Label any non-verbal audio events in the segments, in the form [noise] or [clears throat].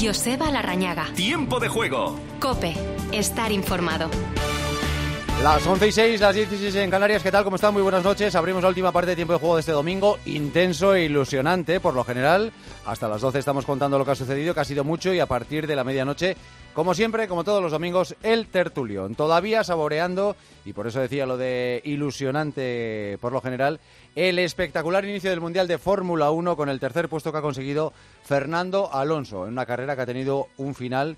Joseba Larrañaga. Tiempo de juego. Cope, estar informado. Las 11 y 6, las 16 en Canarias, ¿qué tal? ¿Cómo están? Muy buenas noches. Abrimos la última parte de tiempo de juego de este domingo, intenso e ilusionante por lo general. Hasta las 12 estamos contando lo que ha sucedido, que ha sido mucho y a partir de la medianoche, como siempre, como todos los domingos, el tertulión. Todavía saboreando, y por eso decía lo de ilusionante por lo general, el espectacular inicio del Mundial de Fórmula 1 con el tercer puesto que ha conseguido Fernando Alonso en una carrera que ha tenido un final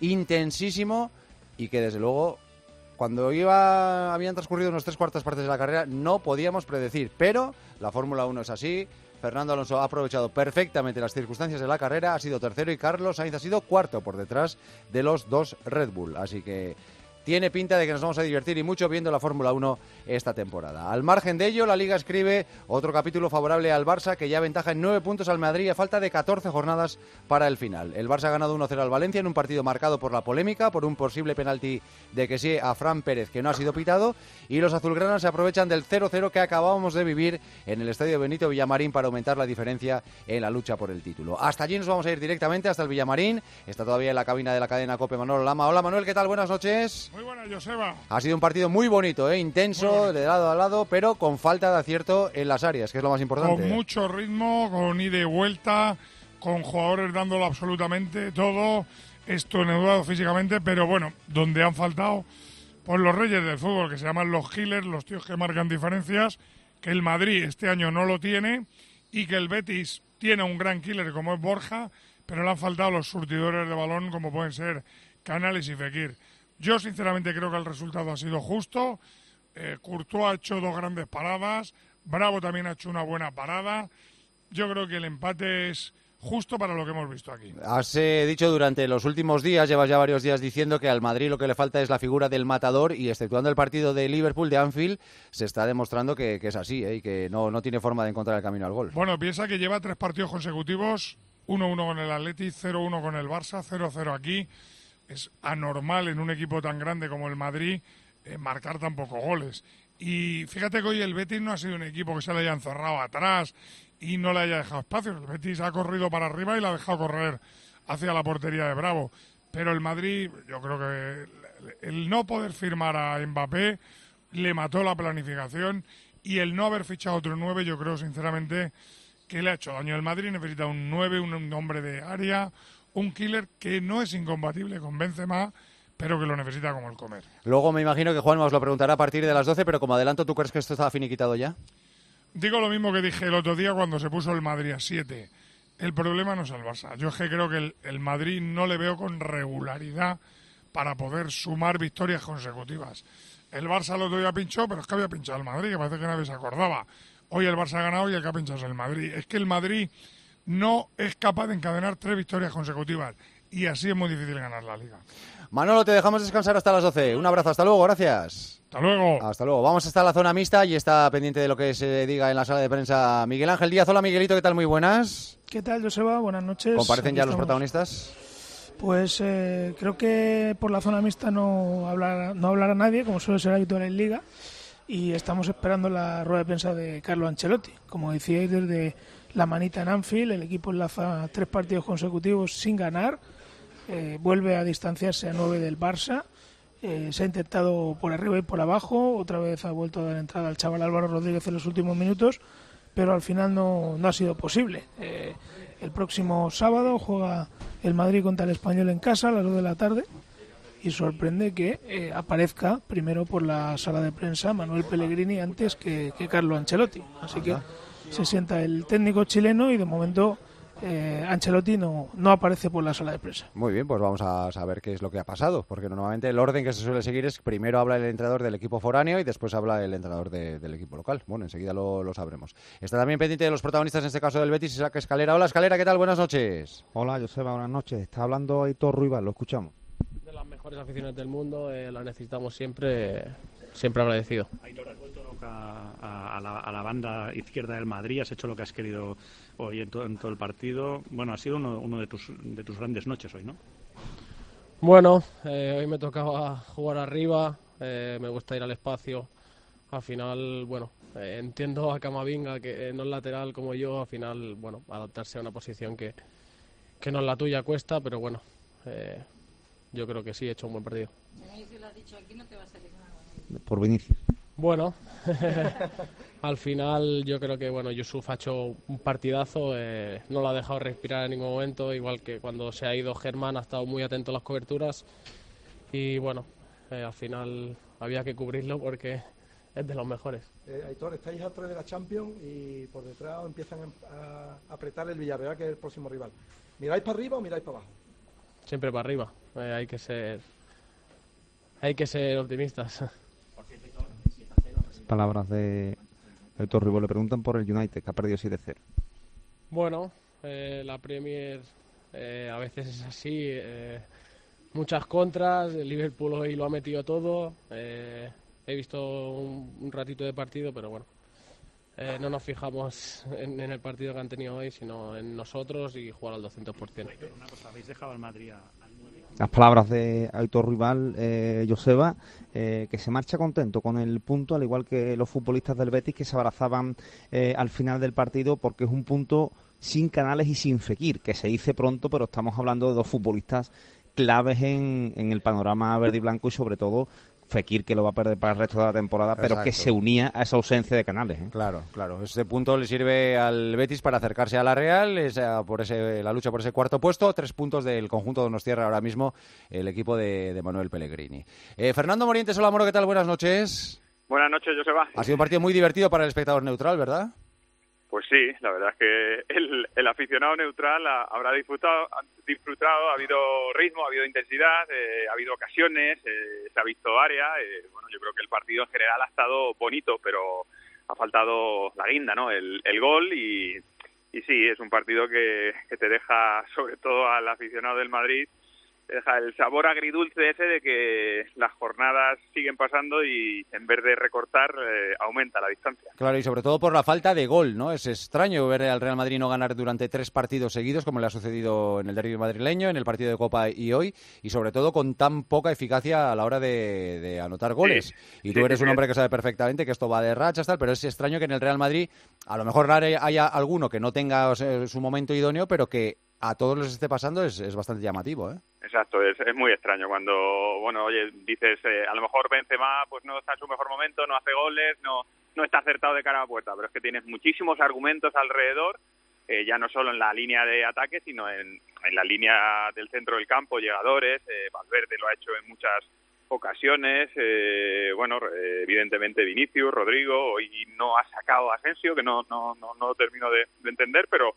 intensísimo y que desde luego cuando iba, habían transcurrido unas tres cuartas partes de la carrera, no podíamos predecir. Pero la Fórmula 1 es así. Fernando Alonso ha aprovechado perfectamente las circunstancias de la carrera, ha sido tercero y Carlos Sainz ha sido cuarto por detrás de los dos Red Bull. Así que tiene pinta de que nos vamos a divertir y mucho viendo la Fórmula 1 esta temporada. Al margen de ello, la Liga escribe otro capítulo favorable al Barça que ya aventaja en nueve puntos al Madrid a falta de 14 jornadas para el final. El Barça ha ganado 1-0 al Valencia en un partido marcado por la polémica, por un posible penalti de que sí a Fran Pérez que no ha sido pitado y los azulgranas se aprovechan del 0-0 que acabamos de vivir en el estadio Benito Villamarín para aumentar la diferencia en la lucha por el título. Hasta allí nos vamos a ir directamente hasta el Villamarín. Está todavía en la cabina de la cadena Cope Manuel Lama. Hola Manuel, ¿qué tal? Buenas noches. Muy buenas, Joseba. Ha sido un partido muy bonito, ¿eh? intenso, de lado a lado, pero con falta de acierto en las áreas, que es lo más importante. Con mucho ritmo, con ida y vuelta, con jugadores dándolo absolutamente todo, estornudado físicamente, pero bueno, donde han faltado por los reyes del fútbol, que se llaman los killers, los tíos que marcan diferencias, que el Madrid este año no lo tiene y que el Betis tiene un gran killer como es Borja, pero le han faltado los surtidores de balón como pueden ser Canales y Fekir. Yo sinceramente creo que el resultado ha sido justo. Eh, Courtois ha hecho dos grandes paradas, Bravo también ha hecho una buena parada. Yo creo que el empate es justo para lo que hemos visto aquí. Has eh, dicho durante los últimos días, llevas ya varios días diciendo que al Madrid lo que le falta es la figura del matador y exceptuando el partido de Liverpool de Anfield, se está demostrando que, que es así ¿eh? y que no, no tiene forma de encontrar el camino al gol. Bueno, piensa que lleva tres partidos consecutivos, 1-1 con el Atleti, 0-1 con el Barça, 0-0 aquí. Es anormal en un equipo tan grande como el Madrid eh, marcar tan pocos goles. Y fíjate que hoy el Betis no ha sido un equipo que se le haya encerrado atrás y no le haya dejado espacio. El Betis ha corrido para arriba y le ha dejado correr hacia la portería de Bravo. Pero el Madrid, yo creo que el no poder firmar a Mbappé le mató la planificación y el no haber fichado otro 9, yo creo sinceramente que le ha hecho daño. El Madrid necesita un 9, un hombre de área, un killer que no es incompatible con Benzema, pero que lo necesita como el comer. Luego me imagino que Juan os lo preguntará a partir de las 12, pero como adelanto, ¿tú crees que esto está finiquitado ya? Digo lo mismo que dije el otro día cuando se puso el Madrid a 7. El problema no es el Barça. Yo es que creo que el, el, Madrid no le veo con regularidad para poder sumar victorias consecutivas. El Barça el otro día pinchó, pero es que había pinchado el Madrid, que parece que nadie se acordaba. Hoy el Barça ha ganado y el que ha pinchado es el Madrid. Es que el Madrid no es capaz de encadenar tres victorias consecutivas y así es muy difícil ganar la liga. Manolo, te dejamos descansar hasta las 12. Un abrazo, hasta luego, gracias. Hasta luego. Hasta luego. Vamos hasta la zona mixta y está pendiente de lo que se diga en la sala de prensa Miguel Ángel Díaz. Hola, Miguelito, ¿qué tal? Muy buenas. ¿Qué tal, Joseba? Buenas noches. ¿Comparecen Aquí ya los estamos. protagonistas? Pues eh, creo que por la zona mixta no hablará, no hablará nadie, como suele ser habitual en Liga, y estamos esperando la rueda de prensa de Carlo Ancelotti. Como decíais, desde la manita en Anfield, el equipo enlaza tres partidos consecutivos sin ganar, eh, vuelve a distanciarse a nueve del Barça, eh, se ha intentado por arriba y por abajo, otra vez ha vuelto a dar entrada al chaval Álvaro Rodríguez en los últimos minutos, pero al final no, no ha sido posible. Eh, el próximo sábado juega el Madrid contra el Español en casa a las 2 de la tarde y sorprende que aparezca primero por la sala de prensa Manuel Pellegrini antes que, que Carlo Ancelotti. Así que se sienta el técnico chileno y de momento eh, Ancelotti no, no aparece por la sala de prensa. Muy bien, pues vamos a saber qué es lo que ha pasado, porque normalmente el orden que se suele seguir es primero habla el entrenador del equipo foráneo y después habla el entrenador de- del equipo local. Bueno, enseguida lo, lo sabremos. Está también pendiente de los protagonistas, en este caso del Betis, Isaac Escalera. Hola, Escalera, ¿qué tal? Buenas noches. Hola, Joseba, buenas noches. Está hablando Aitor Ruibal, lo escuchamos. de las mejores aficiones del mundo, eh, la necesitamos siempre, siempre agradecido. Aitor, has vuelto a, a- a la, a la banda izquierda del Madrid, has hecho lo que has querido hoy en, to- en todo el partido. Bueno, ha sido uno, uno de, tus, de tus grandes noches hoy, ¿no? Bueno, eh, hoy me tocaba jugar arriba, eh, me gusta ir al espacio. Al final, bueno, eh, entiendo a Camavinga que eh, no es lateral como yo, al final, bueno, adaptarse a una posición que, que no es la tuya cuesta, pero bueno, eh, yo creo que sí he hecho un buen partido. Por Vinicius. Bueno, [laughs] al final yo creo que bueno Yusuf ha hecho un partidazo, eh, no lo ha dejado respirar en ningún momento, igual que cuando se ha ido Germán ha estado muy atento a las coberturas y bueno, eh, al final había que cubrirlo porque es de los mejores. Eh, Aitor, estáis a tres de la Champions y por detrás empiezan a apretar el Villarreal, que es el próximo rival. ¿Miráis para arriba o miráis para abajo? Siempre para arriba, eh, hay que ser hay que ser optimistas. [laughs] Palabras de Aitor Ribó. Le preguntan por el United, que ha perdido 7-0. Bueno, eh, la Premier eh, a veces es así. eh, muchas contras. El Liverpool hoy lo ha metido todo. eh, he visto un, un ratito de partido, pero bueno. eh, no nos fijamos en, en el partido que han tenido hoy, sino en nosotros y jugar al 200%. Una cosa, habéis dejado al Madrid a- Las palabras de Aitor Rival, eh, Joseba, eh, que se marcha contento con el punto, al igual que los futbolistas del Betis que se abrazaban eh, al final del partido, porque es un punto sin Canales y sin Fekir, que se dice pronto, pero estamos hablando de dos futbolistas claves en, en el panorama verde y blanco y sobre todo Fekir, que lo va a perder para el resto de la temporada, pero que se unía a esa ausencia de Canales. ¿eh? Claro, claro. Este punto le sirve al Betis para acercarse a la Real, esa- por ese, la lucha por ese cuarto puesto. Tres puntos del conjunto de Donostierra ahora mismo el equipo de, de Manuel Pellegrini. Eh, Fernando Morientes, hola Moro, ¿qué tal? Buenas noches. Buenas noches, Joseba. Ha sido un partido muy divertido para el espectador neutral, ¿verdad? Pues sí, la verdad es que [laughs] el, el aficionado neutral ha- habrá disfrutado, ha disfrutado, ha habido ritmo, ha habido intensidad, eh, ha habido ocasiones, eh, se ha visto área. eh, bueno, yo creo que el partido en general ha estado bonito, pero ha faltado la guinda, ¿no? El, el gol y, y sí, es un partido que, te deja, sobre todo al aficionado del Madrid, deja el sabor agridulce ese de que las jornadas siguen pasando y en vez de recortar, eh, aumenta la distancia. Claro, y sobre todo por la falta de gol, ¿no? Es extraño ver al Real Madrid no ganar durante tres partidos seguidos, como le ha sucedido en el derbi madrileño, en el partido de Copa y hoy, y sobre todo con tan poca eficacia a la hora de, de anotar goles. y tú sí, eres sí, un hombre que sabe perfectamente que esto va de rachas, tal, pero es extraño que en el Real Madrid a lo mejor haya haya alguno que no tenga o sea, su momento idóneo, pero que a todos les esté pasando es, es bastante llamativo, ¿eh? Exacto, es, es muy extraño cuando, bueno, oye, dices, eh, a lo mejor Benzema pues no está en su mejor momento, no hace goles, no no está acertado de cara a la puerta, pero es que tienes muchísimos argumentos alrededor, eh, ya no solo en la línea de ataque, sino en, en la línea del centro del campo, llegadores, eh, Valverde lo ha hecho en muchas ocasiones, eh, bueno, eh, evidentemente Vinicius, Rodrigo, hoy no ha sacado a Asensio, que no, no, no, no termino de entender, pero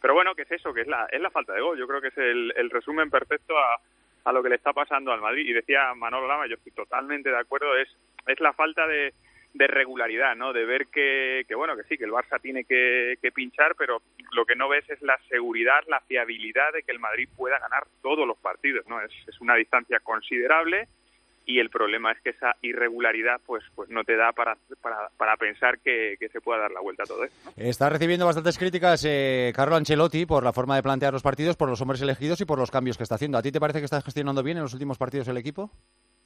pero bueno, ¿qué es eso? Que es la, es la falta de gol. Yo creo que es el, el resumen perfecto a, a lo que le está pasando al Madrid. Y decía Manolo Lama, yo estoy totalmente de acuerdo, es, es la falta de, de regularidad, ¿no? De ver que, que, bueno, que sí, que el Barça tiene que, que pinchar, pero lo que no ves es la seguridad, la fiabilidad de que el Madrid pueda ganar todos los partidos, ¿no? Es, es una distancia considerable y el problema es que esa irregularidad pues pues no te da para, para, para pensar que, que se pueda dar la vuelta a todo esto. ¿no? Está recibiendo bastantes críticas eh, Carlo Ancelotti por la forma de plantear los partidos, por los hombres elegidos y por los cambios que está haciendo. ¿A ti te parece que está gestionando bien en los últimos partidos el equipo?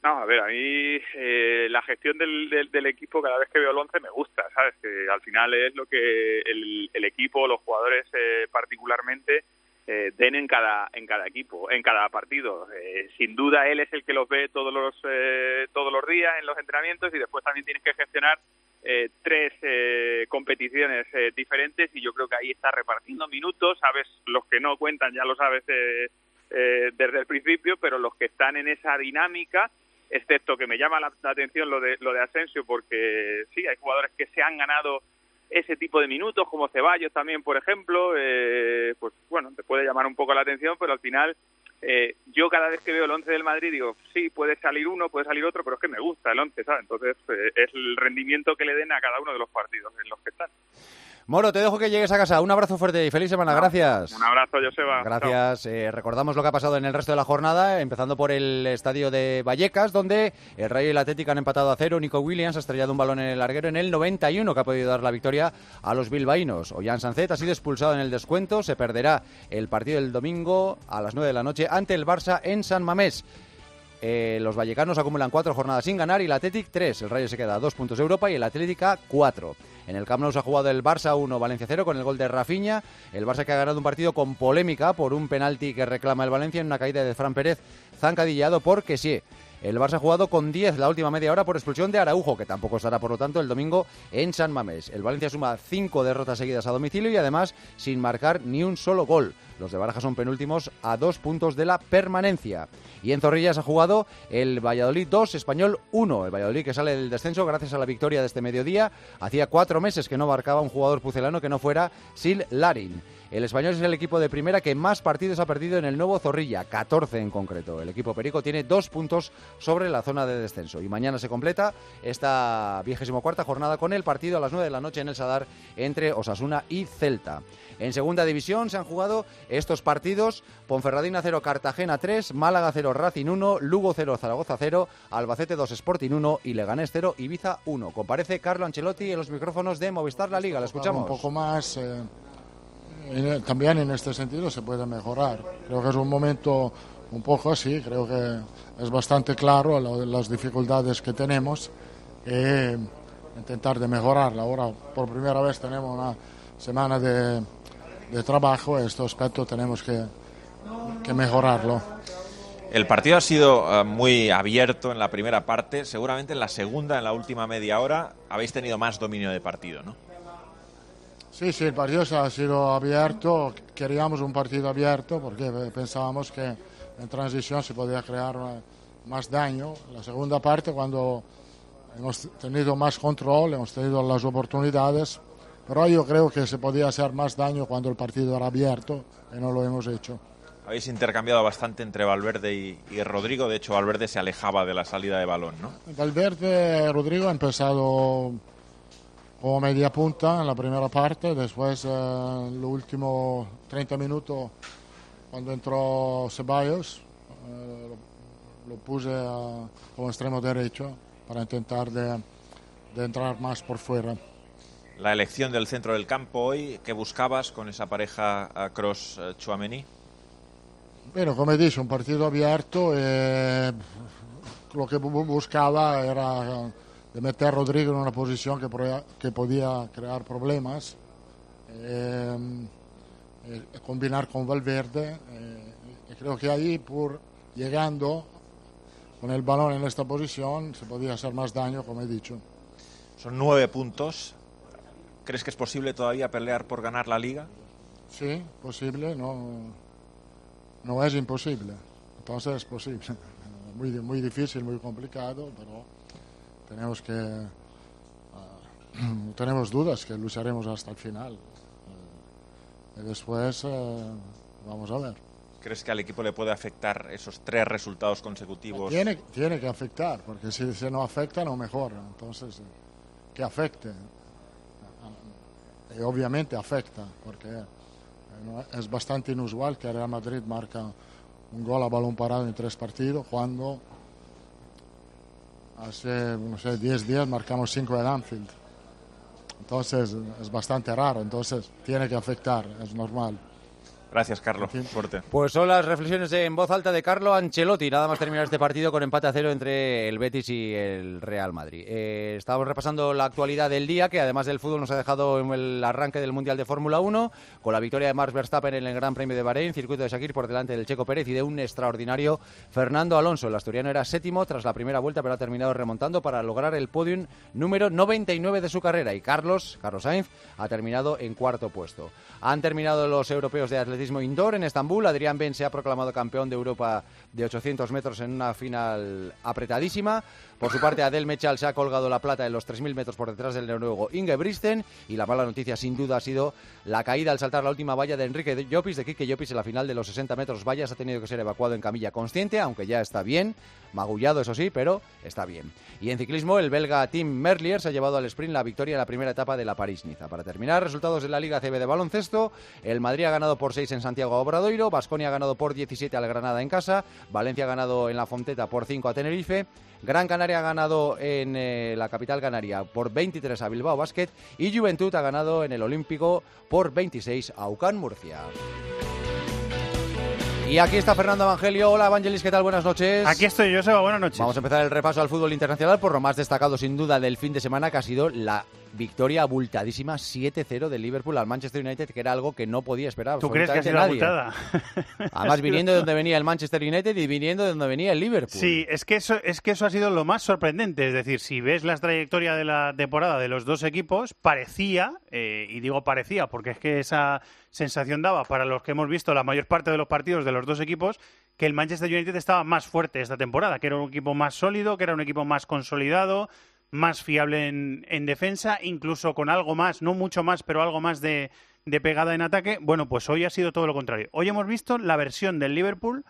No, a ver, a mí eh, la gestión del, del, del, equipo cada vez que veo el once me gusta, ¿sabes? Que al final es lo que el, el equipo, los jugadores eh, particularmente, eh, den en cada en cada equipo, en cada partido. Eh, sin duda él es el que los ve todos los eh, todos los días en los entrenamientos y después también tienes que gestionar eh, tres eh, competiciones eh, diferentes y yo creo que ahí está repartiendo minutos. Sabes los que no cuentan ya lo sabes desde el principio, pero los que están en esa dinámica excepto que me llama la, la, atención lo de lo de Asensio porque sí hay jugadores que se han ganado ese tipo de minutos como Ceballos también por ejemplo eh, pues bueno te puede llamar un poco la atención pero al final eh, yo cada vez que veo el once del Madrid digo sí puede salir uno puede salir otro pero es que me gusta el once ¿sabes? entonces eh, es el rendimiento que le den a cada uno de los partidos en los que están Moro, te dejo que llegues a casa. Un abrazo fuerte y feliz semana. Gracias. Un abrazo, Joseba. Gracias. Eh, recordamos lo que ha pasado en el resto de la jornada, empezando por el estadio de Vallecas, donde el Rayo y el Atlético han empatado a cero. Nico Williams ha estrellado un balón en el larguero en el 91, que ha podido dar la victoria a los bilbaínos. Ollán Sancet ha sido expulsado en el descuento. Se perderá el partido del domingo a las 9 de la noche ante el Barça en San Mamés. Eh, los vallecanos acumulan cuatro jornadas sin ganar y el Athletic tres. El Rayo se queda a dos puntos de Europa y el Atlética cuatro. En el Camp Nou se ha jugado el Barça 1, Valencia 0 con el gol de Rafinha. El Barça que ha ganado un partido con polémica por un penalti que reclama el Valencia en una caída de Fran Pérez zancadillado por sí. El Barça ha jugado con 10 la última media hora por expulsión de Araujo, que tampoco estará, por lo tanto, el domingo en San Mamés. El Valencia suma 5 derrotas seguidas a domicilio y además sin marcar ni un solo gol. Los de Baraja son penúltimos a dos puntos de la permanencia. Y en Zorrillas ha jugado el Valladolid 2, Español 1. El Valladolid que sale del descenso gracias a la victoria de este mediodía. Hacía cuatro meses que no marcaba un jugador pucelano que no fuera Sil Larin. El español es el equipo de primera que más partidos ha perdido en el nuevo Zorrilla, 14 en concreto. El equipo Perico tiene dos puntos sobre la zona de descenso. Y mañana se completa esta vigésimo cuarta jornada con el partido a las 9 de la noche en el Sadar entre Osasuna y Celta. En segunda división se han jugado estos partidos: Ponferradina 0, Cartagena 3, Málaga 0, Racing 1, Lugo 0, Zaragoza 0, Albacete 2, Sporting 1 y Leganés 0, Ibiza 1. Comparece Carlo Ancelotti en los micrófonos de Movistar La Liga. Le escuchamos. Un poco más. Eh, también en este sentido se puede mejorar. Creo que es un momento un poco así, creo que es bastante claro las dificultades que tenemos e intentar de mejorarla. Ahora por primera vez tenemos una semana de, de trabajo este aspecto tenemos que, que mejorarlo. El partido ha sido uh, muy abierto en la primera parte, seguramente en la segunda, en la última media hora, habéis tenido más dominio de partido, ¿no? Sí, sí, el partido ha sido abierto. Queríamos un partido abierto porque pensábamos que en transición se podía crear más daño. La segunda parte, cuando hemos tenido más control, hemos tenido las oportunidades, pero yo creo que se podía hacer más daño cuando el partido era abierto y no lo hemos hecho. Habéis intercambiado bastante entre Valverde y, y, Rodrigo. De hecho, Valverde se alejaba de la salida de balón, ¿no? Valverde, Rodrigo ha empezado como media punta en la primera parte, después eh, en los últimos 30 minutos cuando entró Ceballos eh, lo, puse como extremo derecho para intentar de, de, entrar más por fuera. La elección del centro del campo hoy, ¿qué buscabas con esa pareja Cross-Chuamení? Bueno, como he dicho, un partido abierto. Eh, lo que buscaba era de meter a Rodrigo en una posición que, que podía crear problemas, eh, eh, combinar con Valverde. Eh, y creo que ahí, por llegando con el balón en esta posición, se podía hacer más daño, como he dicho. Son nueve puntos. ¿Crees que es posible todavía pelear por ganar la liga? Sí, posible, no, no es imposible. Entonces es posible. [laughs] Muy, muy difícil, muy complicado, pero tenemos que uh, [clears throat] tenemos dudas que lucharemos hasta el final uh, y después uh, vamos a ver ¿Crees que al equipo le puede afectar esos tres resultados consecutivos? Tiene, tiene que afectar, porque si, si no afecta no mejora. Entonces, que afecte. Y obviamente afecta, porque es bastante inusual que Real Madrid marca un gol a balón parado en tres partidos cuando hace, no sé, 10 días marcamos 5 en Anfield. Entonces es bastante raro, entonces tiene que afectar, es normal. Gracias, Carlos. Fuerte. Pues son las reflexiones en voz alta de Carlo Ancelotti. Nada más terminar este partido con empate a cero entre el Betis y el Real Madrid. Eh, estábamos repasando la actualidad del día, que además del fútbol nos ha dejado en el arranque del Mundial de Fórmula 1, con la victoria de Max Verstappen en el Gran Premio de Bahrein, circuito de Sakir por delante del Checo Pérez y de un extraordinario Fernando Alonso. El asturiano era séptimo tras la primera vuelta, pero ha terminado remontando para lograr el podium número 99 de su carrera. Y Carlos, Carlos Sainz, ha terminado en cuarto puesto. Han terminado los europeos de atletismo indoor en Estambul. Adrián Ben se ha proclamado campeón de Europa de 800 metros en una final apretadísima. Por su parte, Adel Mechal se ha colgado la plata en los 3.000 metros por detrás del noruego Inge Bristen. Y la mala noticia, sin duda, ha sido la caída al saltar la última valla de Enrique Llopis, de Quique Llopis en la final de los 60 metros vallas. Ha tenido que ser evacuado en camilla consciente, aunque ya está bien. Magullado, eso sí, pero está bien. Y en ciclismo, el belga Tim Merlier se ha llevado al sprint la victoria en la primera etapa de la París-Niza. Para terminar, resultados de la Liga CB de baloncesto. El Madrid ha ganado por 6 en Santiago Obradoiro. Basconia ha ganado por 17 al Granada en casa. Valencia ha ganado en la Fonteta por 5 a Tenerife. Gran Canaria ha ganado en eh, la capital canaria por 23 a Bilbao Basket y Juventud ha ganado en el Olímpico por 26 a UCAN Murcia. Y aquí está Fernando Evangelio. Hola Evangelis, ¿qué tal? Buenas noches. Aquí estoy yo, Seba, buenas noches. Vamos a empezar el repaso al fútbol internacional por lo más destacado sin duda del fin de semana que ha sido la victoria abultadísima 7-0 del Liverpool al Manchester United, que era algo que no podía esperar. ¿Tú crees que ha sido absolutamente abultada? nadie. Además, viniendo de [laughs] donde venía el Manchester United y viniendo de donde venía el Liverpool. Sí, es que eso es que eso ha sido lo más sorprendente. Es decir, si ves la trayectoria de la temporada de los dos equipos, parecía, eh, y digo parecía, porque es que esa sensación daba para los que hemos visto la mayor parte de los partidos de los dos equipos, que el Manchester United estaba más fuerte esta temporada, que era un equipo más sólido, que era un equipo más consolidado, más fiable en, en defensa, incluso con algo más, no mucho más, pero algo más de, pegada en ataque. Bueno, pues hoy ha sido todo lo contrario. Hoy hemos visto la versión del Liverpool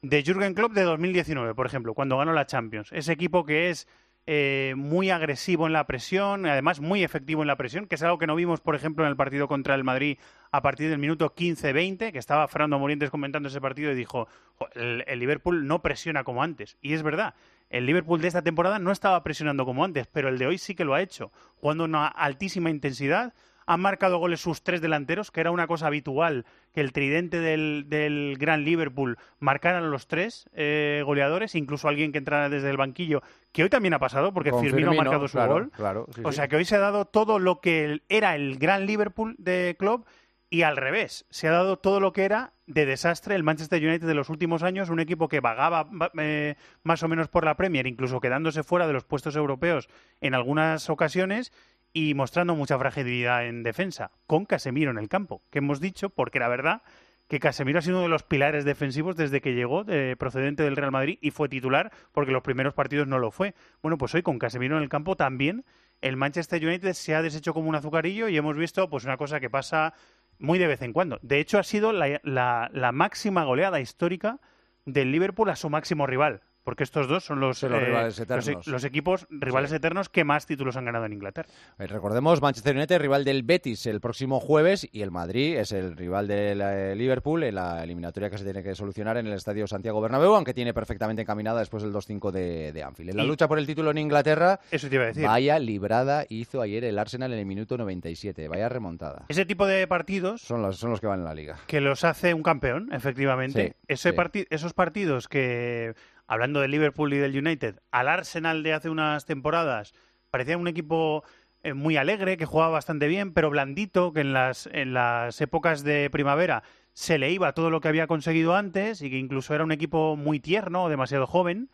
de Jürgen Klopp de 2019, por ejemplo, cuando ganó la Champions. Ese equipo que es eh, muy agresivo en la presión, además muy efectivo en la presión, que es algo que no vimos, por ejemplo, en el partido contra el Madrid a partir del minuto 15-20, que estaba Fernando Morientes comentando ese partido y dijo, "Jo, el, el Liverpool no presiona como antes. Y es verdad, el Liverpool de esta temporada no estaba presionando como antes, pero el de hoy sí que lo ha hecho, jugando una altísima intensidad. Han marcado goles sus tres delanteros, que era una cosa habitual que el tridente del, del gran Liverpool marcaran los tres eh, goleadores, incluso alguien que entrara desde el banquillo, que hoy también ha pasado, porque Firmino, ha marcado su claro, gol. claro, sí, o sea que hoy se ha dado todo lo que era el gran Liverpool de Klopp y al revés, se ha dado todo lo que era de desastre el Manchester United de los últimos años, un equipo que vagaba va- eh, más o menos por la Premier, incluso quedándose fuera de los puestos europeos en algunas ocasiones y mostrando mucha fragilidad en defensa, con Casemiro en el campo, que hemos dicho, porque la verdad que Casemiro ha sido uno de los pilares defensivos desde que llegó de, procedente del Real Madrid y fue titular porque los primeros partidos no lo fue. Bueno, pues hoy con Casemiro en el campo también el Manchester United se ha deshecho como un azucarillo y hemos visto pues una cosa que pasa muy de vez en cuando. De hecho, ha sido la, la- la máxima goleada histórica del Liverpool a su máximo rival. Porque estos dos son los, eh, rivales e- eternos. los equipos rivales eternos que más títulos han ganado en Inglaterra. Eh, Recordemos, Manchester United rival del Betis el próximo jueves y el Madrid es el rival del eh, Liverpool en la eliminatoria que se tiene que solucionar en el Estadio Santiago Bernabéu, aunque tiene perfectamente encaminada después del 2-5 de, de Anfield. En la lucha por el título en Inglaterra, Eso te iba a decir. vaya librada hizo ayer el Arsenal en el minuto 97, vaya remontada. Ese tipo de partidos Son los, son los que van en la liga. que los hace un campeón, efectivamente. Sí, Ese sí. esos partidos que, hablando del Liverpool y del United, al Arsenal de hace unas temporadas parecía un equipo eh, muy alegre, que jugaba bastante bien, pero blandito, que en las, en las épocas de primavera se le iba todo lo que había conseguido antes y que incluso era un equipo muy tierno, demasiado joven.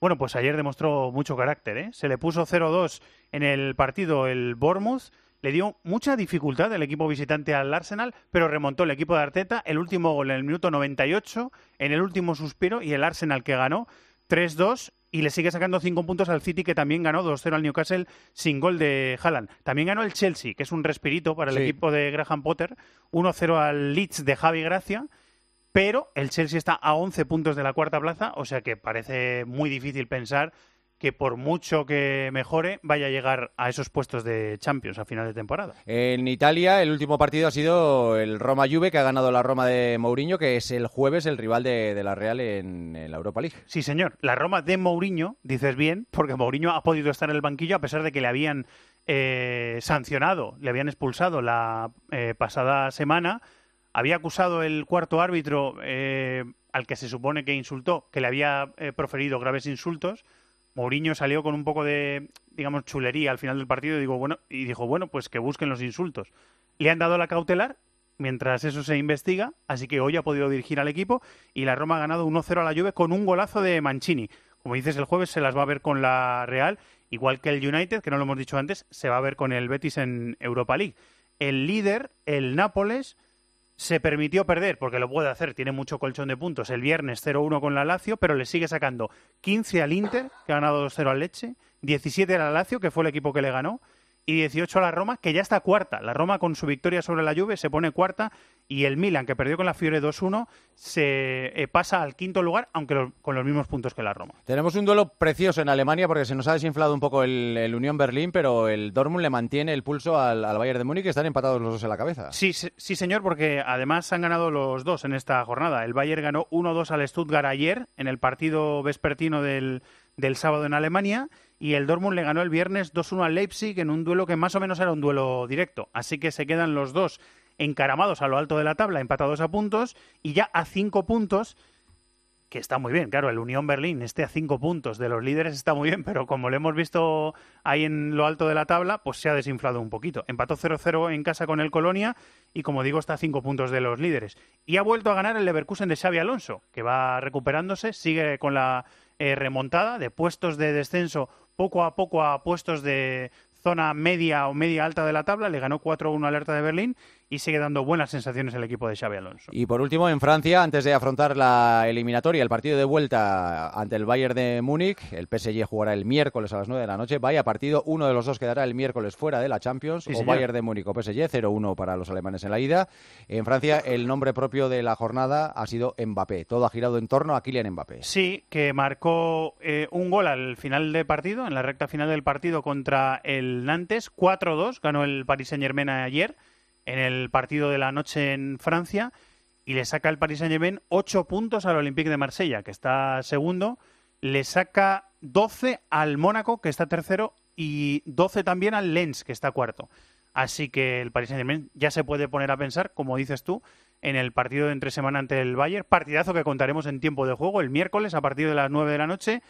Bueno, pues ayer demostró mucho carácter, ¿eh? Se le puso 0-2 en el partido el Bournemouth, le dio mucha dificultad el equipo visitante al Arsenal, pero remontó el equipo de Arteta, el último gol en el minuto 98, en el último suspiro, y el Arsenal que ganó 3-2 y le sigue sacando 5 puntos al City que también ganó 2-0 al Newcastle sin gol de Haaland. También ganó el Chelsea, que es un respirito para el Sí. equipo de Graham Potter, 1-0 al Leeds de Javi Gracia, pero el Chelsea está a 11 puntos de la cuarta plaza, o sea que parece muy difícil pensar que por mucho que mejore vaya a llegar a esos puestos de Champions a final de temporada. En Italia, el último partido ha sido el Roma-Juve, que ha ganado la Roma de Mourinho, que es el jueves el rival de, de la Real en, en la Europa League. Sí, señor. La Roma de Mourinho, dices bien, porque Mourinho ha podido estar en el banquillo a pesar de que le habían eh, sancionado, le habían expulsado la eh, pasada semana. Había acusado el cuarto árbitro eh, al que se supone que insultó, que le había eh, proferido graves insultos. Mourinho salió con un poco de, digamos, chulería al final del partido y, digo, bueno, y dijo, bueno, pues que busquen los insultos. Le han dado la cautelar mientras eso se investiga, así que hoy ha podido dirigir al equipo y la Roma ha ganado 1-0 a la Juve con un golazo de Mancini. Como dices, el jueves se las va a ver con la Real, igual que el United, que no lo hemos dicho antes, se va a ver con el Betis en Europa League. El líder, el Nápoles, se permitió perder, porque lo puede hacer, tiene mucho colchón de puntos, el viernes 0-1 con la Lazio, pero le sigue sacando 15 al Inter, que ha ganado 2-0 al Leche, 17 a la Lazio, que fue el equipo que le ganó, y 18 a la Roma, que ya está cuarta. La Roma con su victoria sobre la Juve se pone cuarta y el Milan, que perdió con la Fiore 2-1, se eh, pasa al quinto lugar, aunque lo- con los mismos puntos que la Roma. Tenemos un duelo precioso en Alemania porque se nos ha desinflado un poco el, el Unión Berlín, pero el Dortmund le mantiene el pulso al, al Bayern de Múnich, que están empatados los dos en la cabeza. Sí, se- sí, señor, porque además han ganado los dos en esta jornada. El Bayern ganó 1-2 al Stuttgart ayer en el partido vespertino del, del sábado en Alemania y el Dortmund le ganó el viernes 2-1 al Leipzig en un duelo que más o menos era un duelo directo. Así que se quedan los dos encaramados a lo alto de la tabla, empatados a puntos y ya a cinco puntos que está muy bien. Claro, el Unión Berlín esté a cinco puntos de los líderes está muy bien, pero como lo hemos visto ahí en lo alto de la tabla, pues se ha desinflado un poquito. Empató 0-0 en casa con el Colonia y, como digo, está a cinco puntos de los líderes. Y ha vuelto a ganar el Leverkusen de Xavi Alonso, que va recuperándose, sigue con la eh, remontada de puestos de descenso poco a poco a puestos de zona media o media alta de la tabla, le ganó 4-1 al Hertha de Berlín y sigue dando buenas sensaciones el equipo de Xavi Alonso. Y por último, en Francia, antes de afrontar la eliminatoria, el partido de vuelta ante el Bayern de Múnich, el PSG jugará el miércoles a las 9 de la noche. Vaya partido, uno de los dos quedará el miércoles fuera de la Champions, o Bayern de Múnich o PSG, 0-1 para los alemanes en la ida. En Francia, el nombre propio de la jornada ha sido Mbappé. Todo ha girado en torno a Kylian Mbappé. Sí, que marcó eh, un gol al final del partido, en la recta final del partido contra el Nantes, 4-2, ganó el Paris Saint-Germain ayer en el partido de la noche en Francia y le saca el Paris Saint-Germain 8 puntos al Olympique de Marsella, que está segundo, le saca 12 al Mónaco, que está tercero, y 12 también al Lens, que está cuarto. Así que el Paris Saint-Germain ya se puede poner a pensar, como dices tú, en el partido de entre semana ante el Bayern, partidazo que contaremos en tiempo de juego el miércoles a partir de las 9 de la noche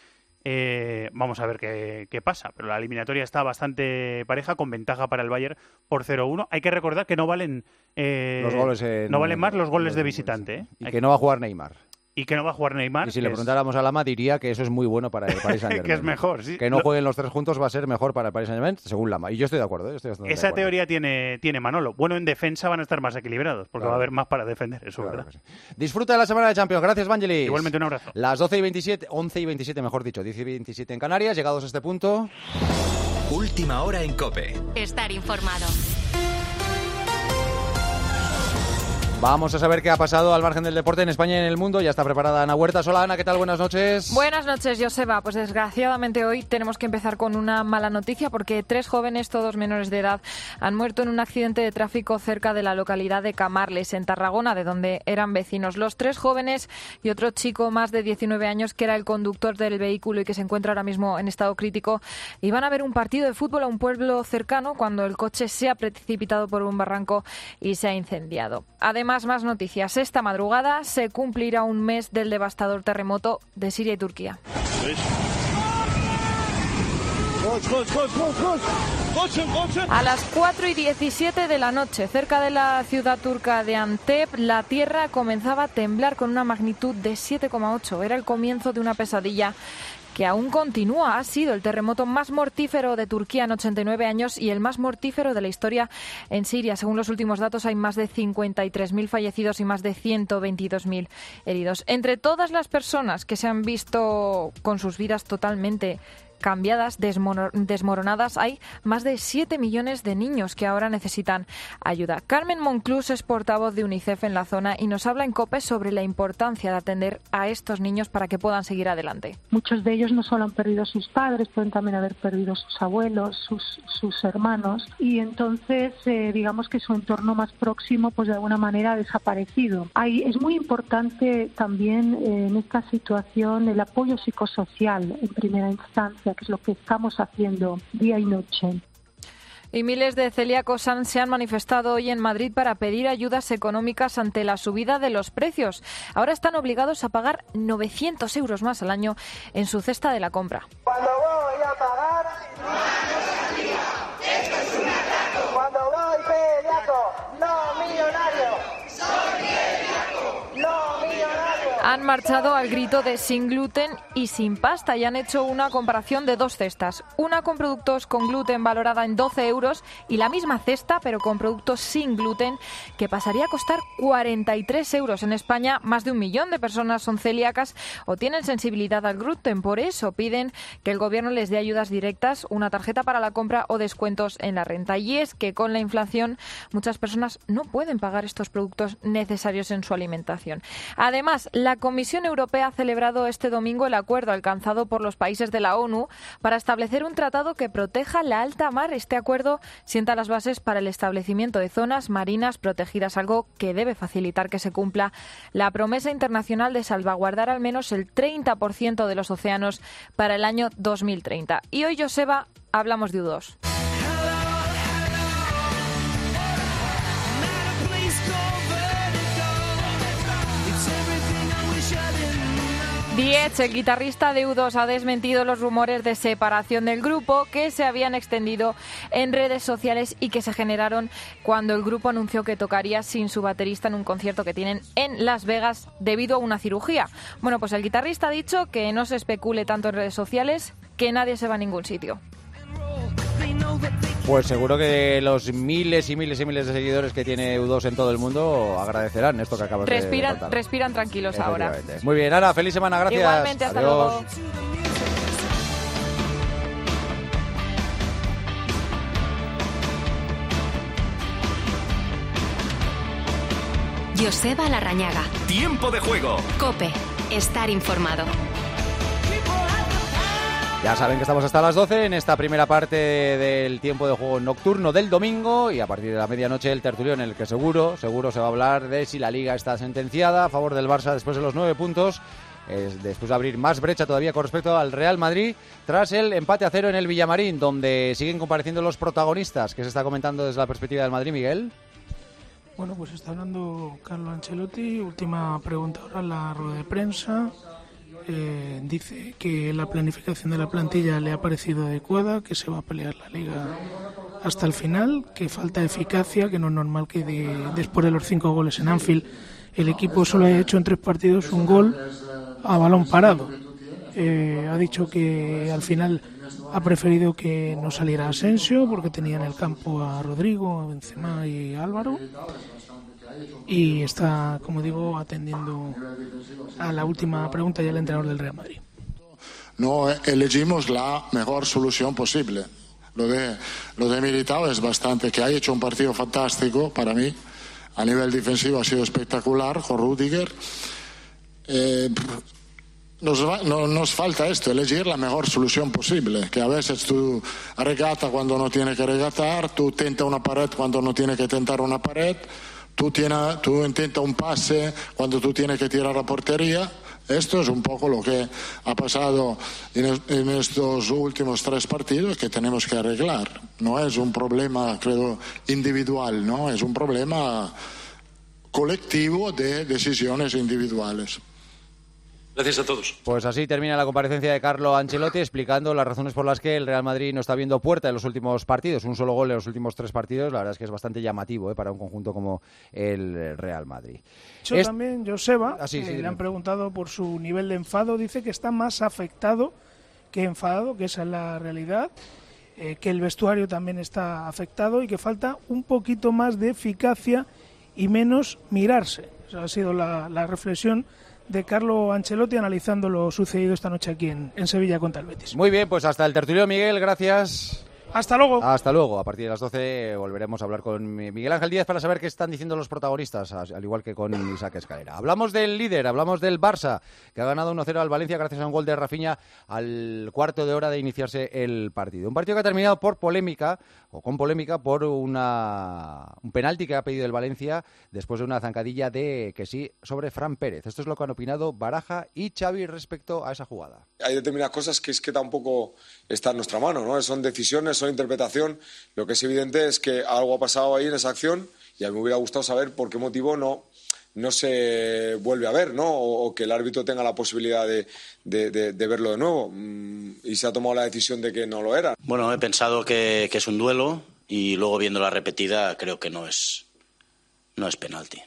eh, vamos a ver qué, pasa. Pero la eliminatoria está bastante pareja, con ventaja para el Bayern por 0-1. Hay que recordar que no valen, eh, los goles no valen más los goles de visitante. ¿eh? Y que no va a jugar Neymar y que no va a jugar Neymar. Y si le preguntáramos a Lama diría que eso es muy bueno para el Paris Saint-Germain. [laughs] que es mejor, sí. Que no jueguen los tres juntos va a ser mejor para el Paris Saint-Germain, según Lama. Y yo estoy de acuerdo. ¿eh? Esa teoría tiene, tiene Manolo. Bueno, en defensa van a estar más equilibrados, porque va a haber más para defender, eso verdad. Disfruta de la semana de Champions. Gracias, Vangelis. Igualmente un abrazo. Las 12 y 27, 11 y 27, mejor dicho, 10 y 27 en Canarias, llegados a este punto. Última hora en COPE. Estar informado. Vamos a saber qué ha pasado al margen del deporte en España y en el mundo. Ya está preparada Ana Huerta. Hola Ana, ¿qué tal? Buenas noches. Buenas noches, Joseba. Pues desgraciadamente hoy tenemos que empezar con una mala noticia porque tres jóvenes, todos menores de edad, han muerto en un accidente de tráfico cerca de la localidad de Camarles, en Tarragona, de donde eran vecinos. Los tres jóvenes y otro chico más de 19 años, que era el conductor del vehículo y que se encuentra ahora mismo en estado crítico, iban a ver un partido de fútbol a un pueblo cercano cuando el coche se ha precipitado por un barranco y se ha incendiado. Además, más, noticias. Esta madrugada se cumplirá un mes del devastador terremoto de Siria y Turquía. A las 4 y 17 de la noche, cerca de la ciudad turca de Antep, la tierra comenzaba a temblar con una magnitud de 7,8. Era el comienzo de una pesadilla que aún continúa. Ha sido el terremoto más mortífero de Turquía en 89 años y el más mortífero de la historia en Siria. Según los últimos datos, hay más de 53.000 fallecidos y más de 122.000 heridos. Entre todas las personas que se han visto con sus vidas totalmente cambiadas, desmoronadas. Hay más de 7 millones de niños que ahora necesitan ayuda. Carmen Monclús es portavoz de UNICEF en la zona y nos habla en COPE sobre la importancia de atender a estos niños para que puedan seguir adelante. Muchos de ellos no solo han perdido a sus padres, pueden también haber perdido a sus abuelos, sus, sus hermanos y entonces eh, digamos que su entorno más próximo pues de alguna manera ha desaparecido. Hay, es muy importante también eh, en esta situación el apoyo psicosocial en primera instancia que es lo que estamos haciendo día y noche. Y miles de celíacos se han manifestado hoy en Madrid para pedir ayudas económicas ante la subida de los precios. Ahora están obligados a pagar 900 euros más al año en su cesta de la compra. Cuando voy a pagar... Esto es un Cuando voy celíaco, no millonario. Soy han marchado al grito de sin gluten y sin pasta y han hecho una comparación de dos cestas. Una con productos con gluten valorada en 12 euros y la misma cesta pero con productos sin gluten que pasaría a costar 43 euros. En España más de un millón de personas son celíacas o tienen sensibilidad al gluten. Por eso piden que el gobierno les dé ayudas directas, una tarjeta para la compra o descuentos en la renta. Y es que con la inflación muchas personas no pueden pagar estos productos necesarios en su alimentación. Además, la la Comisión Europea ha celebrado este domingo el acuerdo alcanzado por los países de la ONU para establecer un tratado que proteja la alta mar. Este acuerdo sienta las bases para el establecimiento de zonas marinas protegidas, algo que debe facilitar que se cumpla la promesa internacional de salvaguardar al menos el 30% de los océanos para el año 2030. Y hoy, Joseba, hablamos de U2. Diez, el guitarrista de U2 ha desmentido los rumores de separación del grupo que se habían extendido en redes sociales y que se generaron cuando el grupo anunció que tocaría sin su baterista en un concierto que tienen en Las Vegas debido a una cirugía. Bueno, pues el guitarrista ha dicho que no se especule tanto en redes sociales, que nadie se va a ningún sitio. Pues seguro que los miles y miles y miles de seguidores que tiene U2 en todo el mundo agradecerán esto que acabas de contar. respiran tranquilos ahora. Muy bien, Ana, feliz semana, gracias. Igualmente, hasta Adiós. luego. Joseba Larrañaga. Tiempo de juego. Cope. Estar informado. Ya saben que estamos hasta las 12 en esta primera parte del tiempo de juego nocturno del domingo y a partir de la medianoche el tertulión en el que seguro, seguro se va a hablar de si la liga está sentenciada a favor del Barça después de los nueve puntos, es después de abrir más brecha todavía con respecto al Real Madrid tras el empate a cero en el Villamarín, donde siguen compareciendo los protagonistas que se está comentando desde la perspectiva del Madrid, Miguel. Bueno, pues está hablando Carlo Ancelotti. Última pregunta ahora en la rueda de prensa. Eh, dice que la planificación de la plantilla le ha parecido adecuada, que se va a pelear la liga hasta el final, que falta eficacia, que no es normal que de- después de los cinco goles en Anfield el equipo solo haya hecho en tres partidos un gol a balón parado. Eh, ha dicho que al final ha preferido que no saliera Asensio porque tenía en el campo a Rodrigo, a Benzema y a Álvaro y está, como digo, atendiendo a la última pregunta ya el entrenador del Real Madrid. no elegimos la mejor solución posible. Lo de, lo de Militao es bastante, que ha hecho un partido fantástico para mí. A nivel defensivo ha sido espectacular con Rudiger. Eh, nos, va- no- nos falta esto, elegir la mejor solución posible, que a veces tú regata cuando no tiene que regatar, tú tenta una pared cuando no tiene que tentar una pared, tú, tiene, tú intenta un pase cuando tú tienes que tirar a portería. Esto es un poco lo que ha pasado en, en estos últimos tres partidos que tenemos que arreglar. No es un problema, creo, individual, ¿no? Es un problema colectivo de decisiones individuales. Gracias a todos. Pues así termina la comparecencia de Carlo Ancelotti explicando las razones por las que el Real Madrid no está viendo puerta en los últimos partidos. Un solo gol en los últimos tres partidos, la verdad es que es bastante llamativo ¿eh? para un conjunto como el Real Madrid. Eso Es- también, Joseba, Ah, sí, que sí, le dime. han preguntado por su nivel de enfado, dice que está más afectado que enfadado, que esa es la realidad, eh, que el vestuario también está afectado y que falta un poquito más de eficacia y menos mirarse. Esa ha sido la, la reflexión de Carlo Ancelotti analizando lo sucedido esta noche aquí en, en Sevilla contra el Betis. Muy bien, pues hasta el tertulio, Miguel, gracias. Hasta luego. Hasta luego. A partir de las 12 volveremos a hablar con Mi- Miguel Ángel Díaz para saber qué están diciendo los protagonistas, as- al igual que con Isaac Escalera. Hablamos del líder, hablamos del Barça, que ha ganado 1-0 al Valencia gracias a un gol de Rafinha al cuarto de hora de iniciarse el partido. Un partido que ha terminado por polémica, o con polémica, por una, un penalti que ha pedido el Valencia después de una zancadilla de que sí sobre Fran Pérez. Esto es lo que han opinado Baraja y Xavi respecto a esa jugada. hay determinadas cosas que es que tampoco está en nuestra mano, ¿no? Son decisiones, son interpretación. Lo que es evidente es que algo ha pasado ahí en esa acción y a mí me hubiera gustado saber por qué motivo no, no se vuelve a ver, ¿no? O, que el árbitro tenga la posibilidad de verlo de nuevo. Mm, Y se ha tomado la decisión de que no lo era. Bueno, he pensado que, que es un duelo y luego viendo la repetida creo que no es, no es penalti.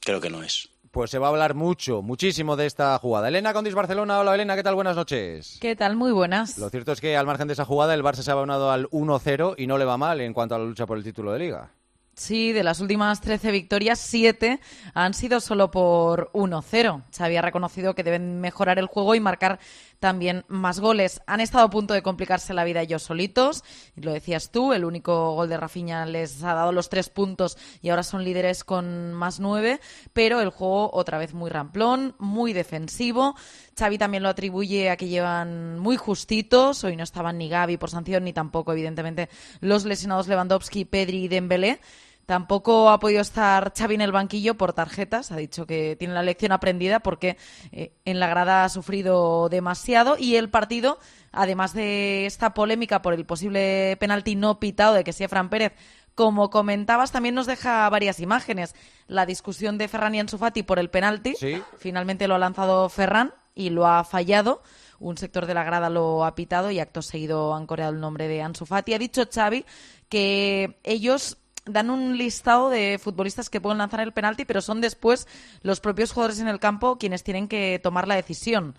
Creo que no es. Pues se va a hablar mucho, muchísimo de esta jugada. Elena Condis Barcelona, hola Elena, ¿qué tal? Buenas noches. ¿Qué tal? Muy buenas. Lo cierto es que al margen de esa jugada el Barça se ha abonado al 1-0 y no le va mal en cuanto a la lucha por el título de liga. Sí, de las últimas 13 victorias, 7 han sido solo por 1-0. Se había reconocido que deben mejorar el juego y marcar también más goles. Han estado a punto de complicarse la vida ellos solitos. Lo decías tú, el único gol de Rafinha les ha dado los tres puntos y ahora son líderes con más nueve. Pero el juego otra vez muy ramplón, muy defensivo. Xavi también lo atribuye a que llevan muy justitos. Hoy no estaban ni Gaby por sanción ni tampoco, evidentemente, los lesionados Lewandowski, Pedri y Dembélé. Tampoco ha podido estar Xavi en el banquillo por tarjetas. Ha dicho que tiene la lección aprendida porque eh, en la grada ha sufrido demasiado y el partido, además de esta polémica por el posible penalti no pitado de que sea Fran Pérez, como comentabas, también nos deja varias imágenes. La discusión de Ferran y Ansu Fati por el penalti. Finalmente lo ha lanzado Ferran y lo ha fallado. Un sector de la grada lo ha pitado y acto seguido han coreado el nombre de Ansu Fati. Ha dicho Xavi que ellos dan un listado de futbolistas que pueden lanzar el penalti, pero son después los propios jugadores en el campo quienes tienen que tomar la decisión.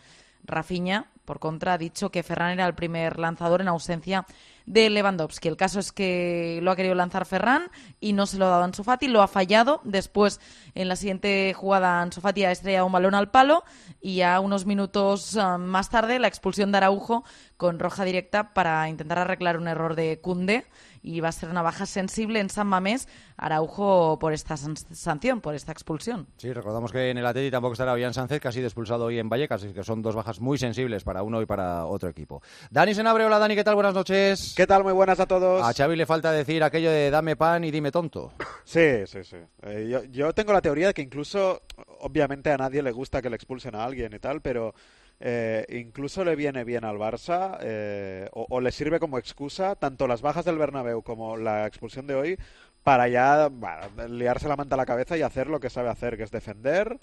Rafinha, por contra, ha dicho que Ferran era el primer lanzador en ausencia de Lewandowski. El caso es que lo ha querido lanzar Ferran y no se lo ha dado Ansu Fati, lo ha fallado. Después, en la siguiente jugada, Ansu Fati ha estrellado un balón al palo y a unos minutos ah, más tarde la expulsión de Araujo con roja directa para intentar arreglar un error de Cunde y va a ser una baja sensible en San Mamés Araujo por esta san- sanción, por esta expulsión. Sí, recordamos que en el Atleti tampoco estará Bian Sánchez, que ha sido expulsado hoy en Vallecas, así que son dos bajas muy sensibles para uno y para otro equipo. Dani Senabre, hola Dani, ¿qué tal? Buenas noches. ¿Qué tal? Muy buenas a todos. A Xavi le falta decir aquello de dame pan y dime tonto. Sí, sí, sí. Eh, yo, yo tengo la teoría de que incluso, obviamente a nadie le gusta que le expulsen a alguien y tal, pero eh, incluso le viene bien al Barça eh, o, le sirve como excusa tanto las bajas del Bernabéu como la expulsión de hoy para ya liarse la manta a la cabeza y hacer lo que sabe hacer, que es defender.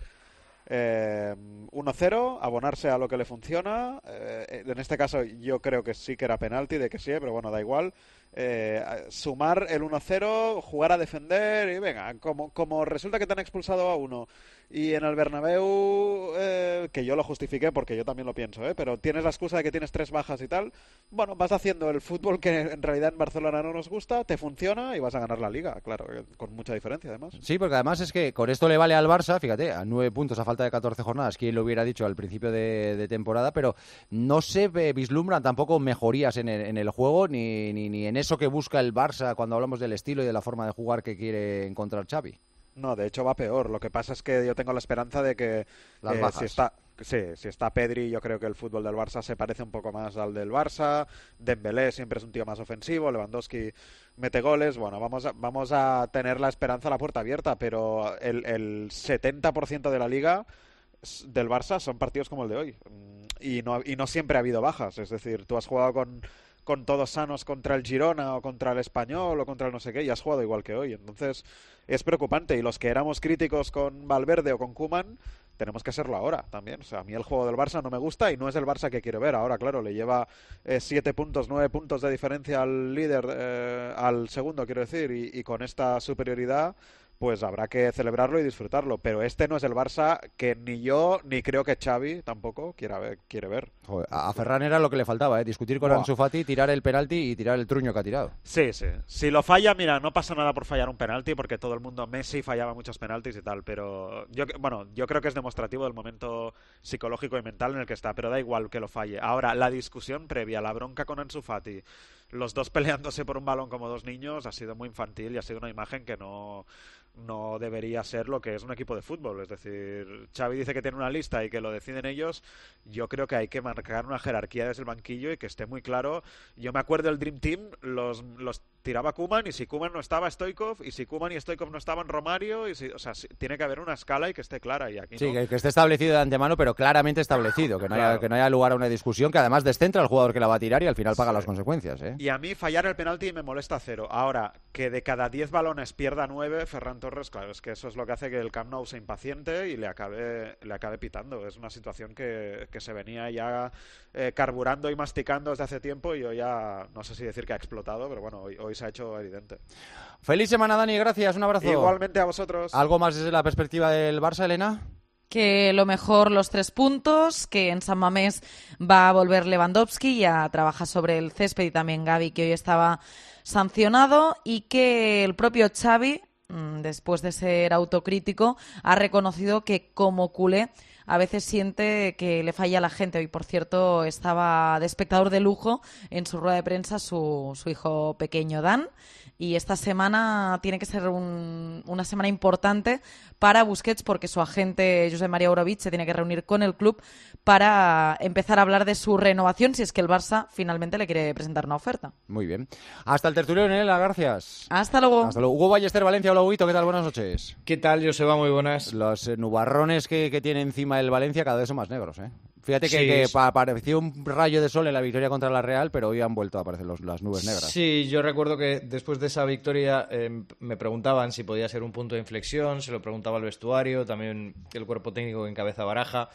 Eh, 1-0, abonarse a lo que le funciona. Eh, en este caso yo creo que sí que era penalti, de que sí, pero bueno, da igual. Eh, sumar el 1-0, jugar a defender y venga, como resulta que te han expulsado a uno y en el Bernabéu, eh, que yo lo justifiqué porque yo también lo pienso, ¿eh? pero tienes la excusa de que tienes tres bajas y tal, bueno, vas haciendo el fútbol que en realidad en Barcelona no nos gusta, te funciona y vas a ganar la liga, claro, eh, con mucha diferencia además. Sí, porque además es que con esto le vale al Barça, fíjate, a nueve puntos a falta de 14 jornadas, quien lo hubiera dicho al principio de, temporada, pero no se vislumbran tampoco mejorías en el, en el juego ni, ni, ni en eso que busca el Barça cuando hablamos del estilo y de la forma de jugar que quiere encontrar Xavi. No, de hecho va peor. Lo que pasa es que yo tengo la esperanza de que Las eh, si está sí, si está Pedri, yo creo que el fútbol del Barça se parece un poco más al del Barça. Dembélé siempre es un tío más ofensivo, Lewandowski mete goles. Bueno, vamos a, vamos a tener la esperanza a la puerta abierta, pero el, el 70% de la liga del Barça son partidos como el de hoy. Mm, Y no, y no siempre ha habido bajas. Es decir, tú has jugado con, con todos sanos contra el Girona o contra el Español o contra el no sé qué y has jugado igual que hoy. Entonces es preocupante. Y los que éramos críticos con Valverde o con Kuman tenemos que serlo ahora también. O sea, a mí el juego del Barça no me gusta y no es el Barça que quiero ver. Ahora, claro, le lleva eh, siete puntos, nueve puntos de diferencia al líder, eh, al segundo, quiero decir, y, y con esta superioridad pues habrá que celebrarlo y disfrutarlo. Pero este no es el Barça que ni yo, ni creo que Xavi tampoco quiera ver, quiere ver. Joder, a Ferran era lo que le faltaba, ¿eh? discutir con Buah. Ansu Fati, tirar el penalti y tirar el truño que ha tirado. Sí, sí. Si lo falla, mira, no pasa nada por fallar un penalti, porque todo el mundo, Messi fallaba muchos penaltis y tal, pero yo, bueno, yo creo que es demostrativo del momento psicológico y mental en el que está, pero da igual que lo falle. Ahora, la discusión previa, la bronca con Ansu Fati, los dos [laughs] peleándose por un balón como dos niños, ha sido muy infantil y ha sido una imagen que no, no debería ser lo que es un equipo de fútbol. Es decir, Xavi dice que tiene una lista y que lo deciden ellos. Yo creo que hay que marcar una jerarquía desde el banquillo y que esté muy claro. Yo me acuerdo del Dream Team, los, los tiraba Kuman y si Kuman no estaba Stoikov y si Kuman y Stoikov no estaban Romario y si, o sea, sí, tiene que haber una escala y que esté clara y aquí Sí, no. que, esté establecido de antemano, pero claramente establecido, que no, haya, Claro. que no haya lugar a una discusión, que además descentra al jugador que la va a tirar y al final paga las consecuencias. ¿eh? Y a mí fallar el penalti me molesta cero. Ahora, que de cada 10 balones pierda 9, Ferran Torres, claro, es que eso es lo que hace que el Camp Nou se impaciente y le acabe, le acabe pitando. Es una situación que, que se venía ya eh, carburando y masticando desde hace tiempo y hoy ya, no sé si decir que ha explotado, pero bueno, hoy, hoy se ha hecho evidente. Feliz semana, Dani, gracias, un abrazo. Igualmente a vosotros. ¿Algo más desde la perspectiva del Barça, Elena? que lo mejor los tres puntos, que en San Mamés va a volver Lewandowski, ya trabaja sobre el césped y también Gaby, que hoy estaba sancionado, y que el propio Xavi, mm, después de ser autocrítico, ha reconocido que como culé a veces siente que le falla a la gente. Hoy, por cierto, estaba de espectador de lujo en su rueda de prensa su, su hijo pequeño Dan. Y esta semana tiene que ser un- una semana importante para Busquets porque su agente José María Orovich se tiene que reunir con el club para empezar a hablar de su renovación si es que el Barça finalmente le quiere presentar una oferta. Muy bien. Hasta el tertulio, Elena, gracias. Hasta luego. Hasta luego. Hugo Ballester, Valencia, hola Huguito, ¿qué tal? Buenas noches. ¿Qué tal, Joseba? Muy buenas. Los nubarrones que, que tiene encima el Valencia cada vez son más negros, ¿eh? Fíjate que, Sí, que sí. pa- pareció un rayo de sol en la victoria contra la Real, pero hoy han vuelto a aparecer los- las nubes negras. Sí, yo recuerdo que después de esa victoria eh, me preguntaban si podía ser un punto de inflexión, se lo preguntaba al vestuario, también el cuerpo técnico que encabeza Baraja.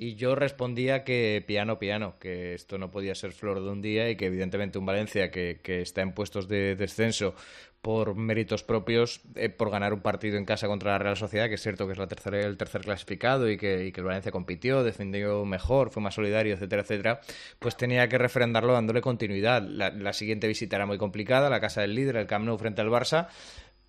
Y yo respondía que piano, piano, que esto no podía ser flor de un día y que evidentemente un Valencia que, que está en puestos de descenso por méritos propios, eh, por ganar un partido en casa contra la Real Sociedad, que es cierto que es la tercera, el tercer clasificado y que, que el Valencia compitió, defendió mejor, fue más solidario, etcétera, etcétera, pues tenía que refrendarlo dándole continuidad. La, siguiente visita era muy complicada, la casa del líder, el Camp frente al Barça,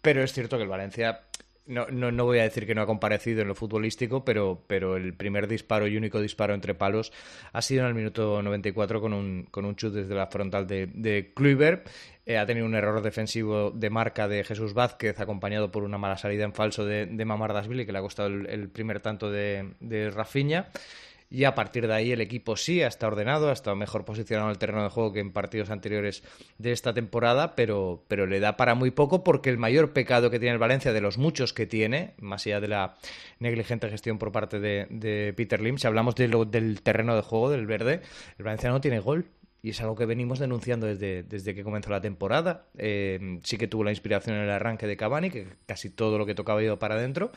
pero es cierto que el Valencia no, no, no, voy a decir que no ha comparecido en lo futbolístico, pero, pero el primer disparo y único disparo entre palos ha sido en el minuto 94 con un, con un chute desde la frontal de, de. Eh, ha tenido un error defensivo de marca de Jesús Vázquez, acompañado por una mala salida en falso de, de Mamardasvili, que le ha costado el, el primer tanto de, de Rafinha y a partir de ahí el equipo sí ha estado ordenado, ha estado mejor posicionado en el terreno de juego que en partidos anteriores de esta temporada, pero, pero le da para muy poco porque el mayor pecado que tiene el Valencia, de los muchos que tiene, más allá de la negligente gestión por parte de, Peter Lim, si hablamos del terreno de juego, del verde, el Valencia no tiene gol. Y es algo que venimos denunciando desde, desde que comenzó la temporada. Eh, sí que tuvo la inspiración en el arranque de Cavani, que casi todo lo que tocaba iba para adentro,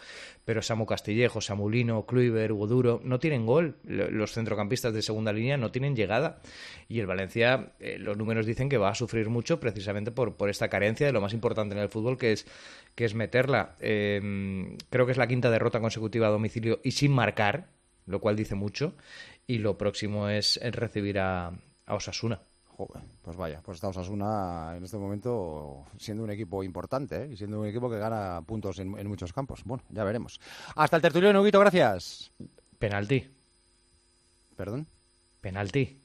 pero Samu Castillejo, Samulino, Kluivert, Hugo Duro no tienen gol. Los centrocampistas de segunda línea no tienen llegada. Y el Valencia, eh, los números dicen que va a sufrir mucho precisamente por, por esta carencia de lo más importante en el fútbol, que es, que es meterla. Eh, creo que es la quinta derrota consecutiva a domicilio y sin marcar, lo cual dice mucho. Y lo próximo es recibir a, a Osasuna. Joder, pues vaya, pues está Osasuna en este momento siendo un equipo importante ¿eh? y siendo un equipo que gana puntos en, en, muchos campos. Bueno, ya veremos. Hasta el tertulio, Nuguito, gracias. Penalti. ¿Perdón? Penalti.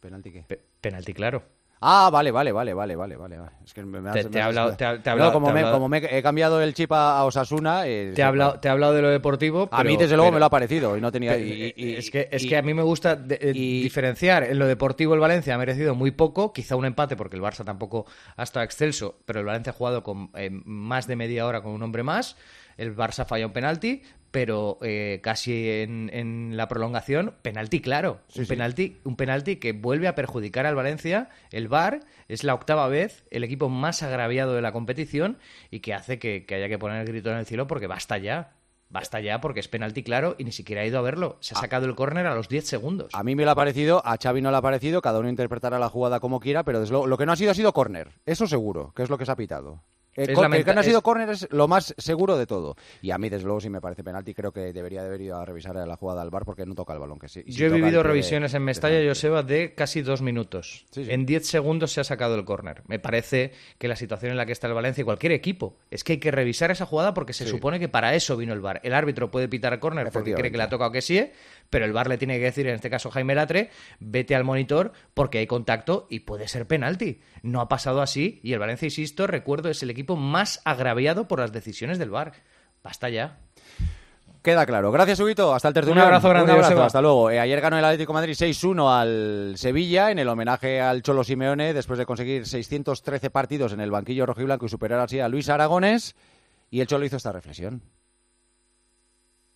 ¿Penalti qué? Pe penalti, claro. Ah, vale, vale, vale, vale, vale, vale. Es que me, me te, te, he hablado, te, te no, como, me, como me he cambiado el chip a, a Osasuna. Eh, te, he hablado, te he hablado de lo deportivo. a mí, desde luego, pero, me lo ha parecido y no tenía. Y, y, es que, es que a mí me gusta de, eh, diferenciar. En lo deportivo, el Valencia ha merecido muy poco, quizá un empate, porque el Barça tampoco ha estado excelso, pero el Valencia ha jugado con eh, más de media hora con un hombre más. El Barça falla un penalti, pero eh, casi en, en, la prolongación, penalti claro. Sí, un, sí. Penalti, un penalti que vuelve a perjudicar al Valencia. El VAR es la octava vez el equipo más agraviado de la competición y que hace que, que haya que poner el grito en el cielo porque basta ya. Basta ya porque es penalti claro y ni siquiera ha ido a verlo. Se ha sacado el córner a los 10 segundos. A mí me lo ha parecido, a Xavi no le ha parecido, cada uno interpretará la jugada como quiera, pero lo, lo que no ha sido ha sido córner. Eso seguro, que es lo que se ha pitado. El, que no ha sido es... córner es lo más seguro de todo. Y a mí, desde luego, si me parece penalti, creo que debería haber ido a revisar la jugada al bar porque no toca el balón. Que sí, Yo he vivido revisiones en Mestalla, Joseba, de casi dos minutos. Sí, sí. En diez segundos se ha sacado el córner. Me parece que la situación en la que está el Valencia y cualquier equipo es que hay que revisar esa jugada porque se supone que para eso vino el bar. El árbitro puede pitar el córner porque cree que le ha tocado que sí, pero el bar le tiene que decir, en este caso Jaime Latre, vete al monitor porque hay contacto y puede ser penalti. No ha pasado así y el Valencia, insisto, recuerdo, es el equipo más agraviado por las decisiones del VAR. Basta ya. Queda claro. Gracias, Huguito. Hasta el tercer Un abrazo grande. Un abrazo. Hasta luego. Eh, ayer ganó el Atlético Madrid 6-1 al Sevilla en el homenaje al Cholo Simeone después de conseguir 613 partidos en el banquillo rojiblanco y superar así a Luis Aragones. Y el Cholo hizo esta reflexión.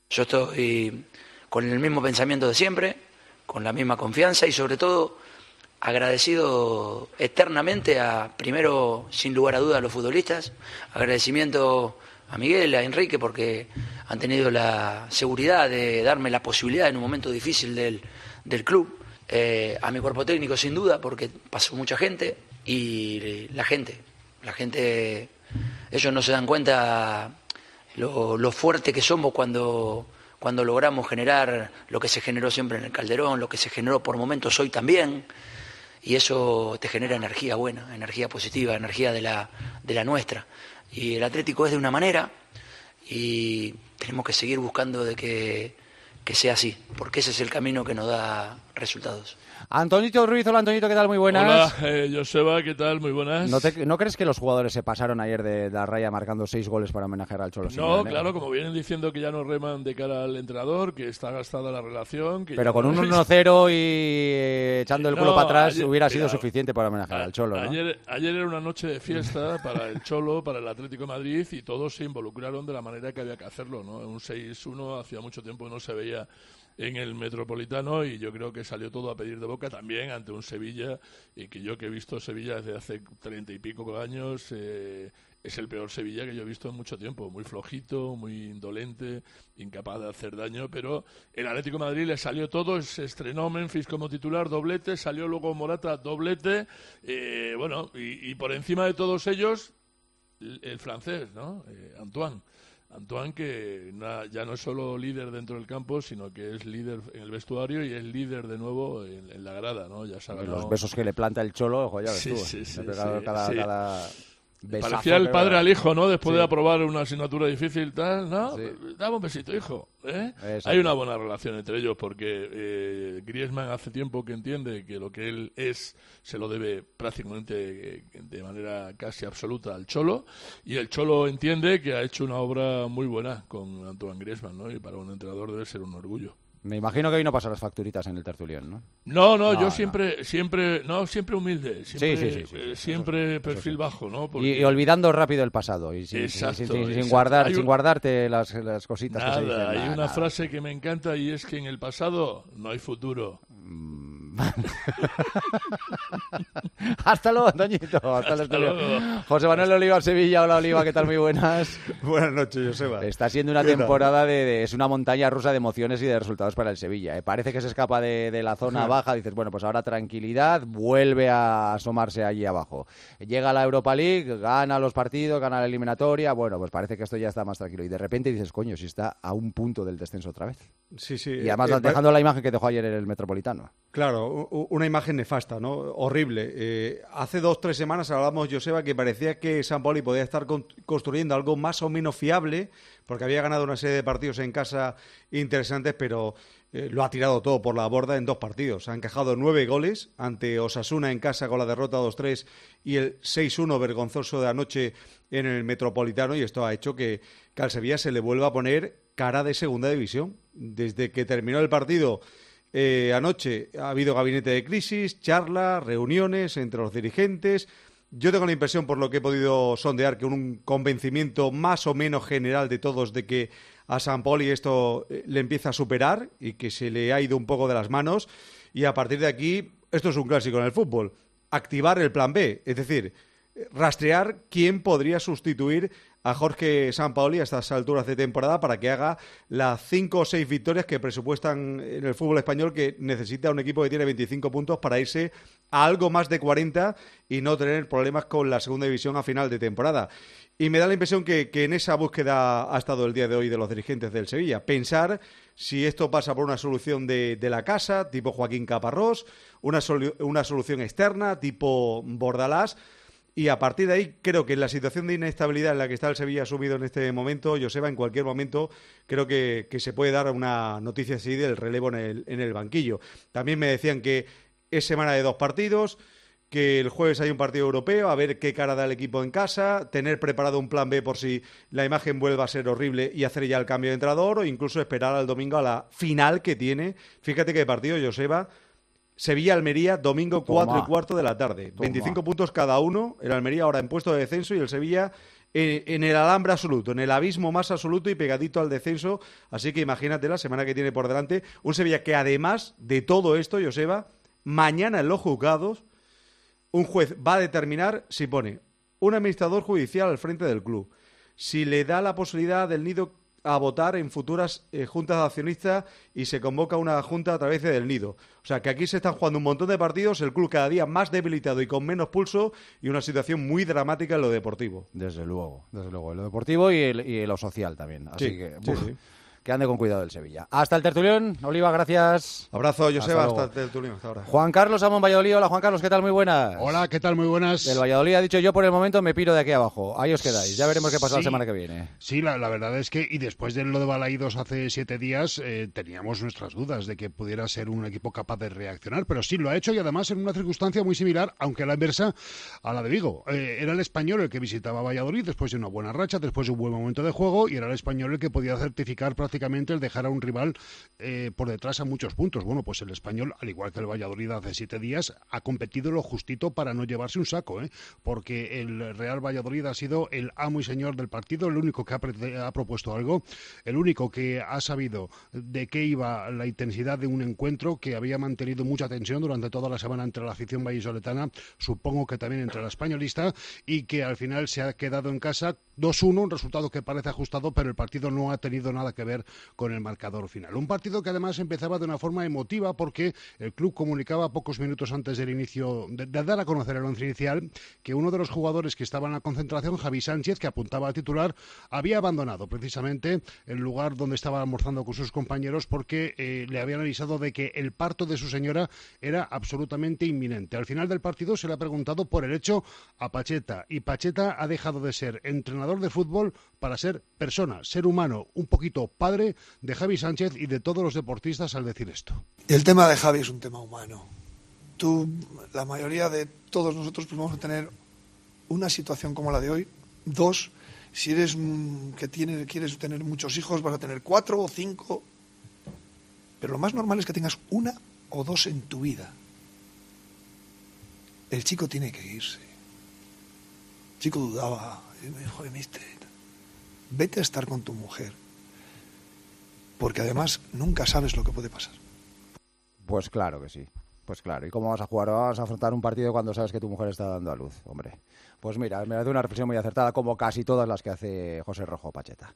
Yo estoy con el mismo pensamiento de siempre, con la misma confianza y sobre todo agradecido eternamente a, primero, sin lugar a dudas, a los futbolistas, agradecimiento a Miguel, a Enrique, porque han tenido la seguridad de darme la posibilidad en un momento difícil del, del club, eh, a mi cuerpo técnico sin duda, porque pasó mucha gente, y la gente, la gente, ellos no se dan cuenta lo, lo fuerte que somos cuando cuando logramos generar lo que se generó siempre en el Calderón, lo que se generó por momentos hoy también, y eso te genera energía buena, energía positiva, energía de la, de la nuestra. Y el Atlético es de una manera y tenemos que seguir buscando de que, que sea así, porque ese es el camino que nos da resultados. Antonito Ruiz, hola Antonito, ¿qué tal? Muy buenas. Hola, eh, Joseba, ¿qué tal? Muy buenas. ¿No, te, ¿No, crees que los jugadores se pasaron ayer de, la raya marcando seis goles para homenajear al Cholo? No, claro, como vienen diciendo que ya no reman de cara al entrenador, que está gastada la relación. Que Pero con un 1-0 y eh, echando el culo no, para atrás ayer, hubiera sido suficiente para homenajear a, al Cholo. ¿no? Ayer, ayer era una noche de fiesta para el Cholo, para el Atlético de Madrid y todos se involucraron de la manera que había que hacerlo. ¿no? Un 6-1 hacía mucho tiempo no se veía en el Metropolitano y yo creo que salió todo a pedir de boca también ante un Sevilla y que yo que he visto Sevilla desde hace treinta y pico años eh, es el peor Sevilla que yo he visto en mucho tiempo. Muy flojito, muy indolente, incapaz de hacer daño, pero el Atlético Madrid le salió todo, se estrenó Memphis como titular, doblete, salió luego Morata, doblete, eh, bueno, y, por encima de todos ellos, el, francés, ¿no? Eh, Antoine. Antoine que ya no es solo líder dentro del campo, sino que es líder en el vestuario y es líder de nuevo en, la grada, ¿no? Ya sabes. Los besos que le planta el cholo, ojo, ya ves sí, tú. Sí, sí, cada, Parecía el padre al hijo, ¿no? Después de aprobar una asignatura difícil, tal, ¿no? Dame un besito, hijo. ¿eh? Hay una buena relación entre ellos porque eh, Griezmann hace tiempo que entiende que lo que él es se lo debe prácticamente eh, de manera casi absoluta al Cholo y el Cholo entiende que ha hecho una obra muy buena con Antoine Griezmann, ¿no? Y para un entrenador debe ser un orgullo. Me imagino que hoy no pasan las facturitas en el tertulión, ¿no? No, no, yo siempre, siempre, no, siempre humilde, siempre, sí, sí, sí, eh, siempre perfil bajo, ¿no? Y, olvidando rápido el pasado y sin, sin, guardar, sin guardarte las, las cositas. Nada, que se dicen, hay una frase que me encanta y es que en el pasado no hay futuro. [laughs] hasta luego, Antoñito. Hasta, luego. José Manuel Oliva, Sevilla. Hola, Oliva, ¿qué tal? Muy buenas. [laughs] Buenas noches, Joseba. Está siendo una temporada de, Es una montaña rusa de emociones y de resultados para el Sevilla. ¿eh? Parece que se escapa de, la zona baja. Dices, bueno, pues ahora tranquilidad. Vuelve a asomarse allí abajo. Llega a la Europa League, gana los partidos, gana la eliminatoria. Bueno, pues parece que esto ya está más tranquilo. Y de repente dices, coño, si está a un punto del descenso otra vez. Sí, sí. Y además eh, dejando la imagen que dejó ayer en el Metropolitano. Claro, una imagen nefasta, ¿no? Horrible. Eh, hace dos, tres semanas hablábamos, Joseba, que parecía que San Pauli podía estar construyendo algo más o menos fiable, porque había ganado una serie de partidos en casa interesantes, pero eh, lo ha tirado todo por la borda en dos partidos. Han encajado nueve goles ante Osasuna en casa con la derrota 2-3 y el 6-1 vergonzoso de anoche en el Metropolitano, y esto ha hecho que, que al se le vuelva a poner cara de segunda división. Desde que terminó el partido eh, anoche ha habido gabinete de crisis, charlas, reuniones entre los dirigentes. Yo tengo la impresión, por lo que he podido sondear, que un convencimiento más o menos general de todos de que a San Poli esto eh, le empieza a superar y que se le ha ido un poco de las manos. Y a partir de aquí, esto es un clásico en el fútbol, activar el plan B, es decir, rastrear quién podría sustituir a Jorge Sampaoli a estas alturas de temporada para que haga las cinco o seis victorias que presupuestan en el fútbol español que necesita un equipo que tiene 25 puntos para irse a algo más de 40 y no tener problemas con la segunda división a final de temporada. Y me da la impresión que, en esa búsqueda ha estado el día de hoy de los dirigentes del Sevilla. Pensar si esto pasa por una solución de, la casa, tipo Joaquín Caparrós, una, una solución externa, tipo Bordalás y a partir de ahí, creo que en la situación de inestabilidad en la que está el Sevilla subido en este momento, Joseba, en cualquier momento, creo que, se puede dar una noticia así del relevo en el, en el banquillo. También me decían que es semana de dos partidos, que el jueves hay un partido europeo, a ver qué cara da el equipo en casa, tener preparado un plan B por si la imagen vuelva a ser horrible y hacer ya el cambio de entrenador, o incluso esperar al domingo a la final que tiene. Fíjate qué partido, Joseba Sevilla-Almería, domingo 4 y cuarto de la tarde. 25 puntos cada uno. El Almería ahora en puesto de descenso y el Sevilla en, el alambre absoluto, en el abismo más absoluto y pegadito al descenso. Así que imagínate la semana que tiene por delante. Un Sevilla que además de todo esto, Joseba, mañana en los juzgados, un juez va a determinar si pone un administrador judicial al frente del club, si le da la posibilidad del nido a votar en futuras eh, juntas de accionistas y se convoca una junta a través del nido. O sea que aquí se están jugando un montón de partidos, el club cada día más debilitado y con menos pulso y una situación muy dramática en lo deportivo. Desde luego, desde luego, en lo deportivo y, en lo social también. Así que, que ande con cuidado el Sevilla. Hasta el tertulión, Oliva, gracias. Abrazo, Joseba, hasta, hasta el tertulión, hasta ahora. Juan Carlos Amón Valladolid, hola Juan Carlos, ¿qué tal? Muy buenas. Hola, ¿qué tal? Muy buenas. El Valladolid ha dicho yo por el momento me piro de aquí abajo, ahí os quedáis, ya veremos qué pasa la semana que viene. Sí, la, verdad es que, y después de lo de Balaídos hace siete días, eh, teníamos nuestras dudas de que pudiera ser un equipo capaz de reaccionar, pero sí lo ha hecho y además en una circunstancia muy similar, aunque a la inversa, a la de Vigo. Eh, era el español el que visitaba Valladolid después de una buena racha, después de un buen momento de juego, y era el español el que podía certificar prácticamente lógicamente el dejar a un rival eh, por detrás a muchos puntos. Bueno, pues el español, al igual que el Valladolid hace siete días, ha competido lo justito para no llevarse un saco, ¿eh? porque el Real Valladolid ha sido el amo y señor del partido, el único que ha, ha propuesto algo, el único que ha sabido de qué iba la intensidad de un encuentro que había mantenido mucha tensión durante toda la semana entre la afición vallisoletana, supongo que también entre la españolista, y que al final se ha quedado en casa 2-1, un resultado que parece ajustado, pero el partido no ha tenido nada que ver con el marcador final. Un partido que además empezaba de una forma emotiva porque el club comunicaba pocos minutos antes del inicio, de, dar a conocer el once inicial, que uno de los jugadores que estaba en la concentración, Javi Sánchez, que apuntaba a titular, había abandonado precisamente el lugar donde estaba almorzando con sus compañeros porque eh, le habían avisado de que el parto de su señora era absolutamente inminente. Al final del partido se le ha preguntado por el hecho a Pacheta y Pacheta ha dejado de ser entrenador de fútbol para ser persona, ser humano, un poquito padre de Javi Sánchez y de todos los deportistas al decir esto. El tema de Javi es un tema humano. Tú, la mayoría de todos nosotros, pues vamos a tener una situación como la de hoy. Dos, si eres que quieres tener muchos hijos, vas a tener cuatro o cinco. Pero lo más normal es que tengas una o dos en tu vida. El chico tiene que irse. El chico dudaba. Me dijo, vete a estar con tu mujer. Porque además nunca sabes lo que puede pasar. Pues claro que sí. Pues claro, ¿y cómo vas a jugar? Vas a afrontar un partido cuando sabes que tu mujer está dando a luz, hombre. Pues mira, me hace una reflexión muy acertada, como casi todas las que hace José Rojo Pacheta.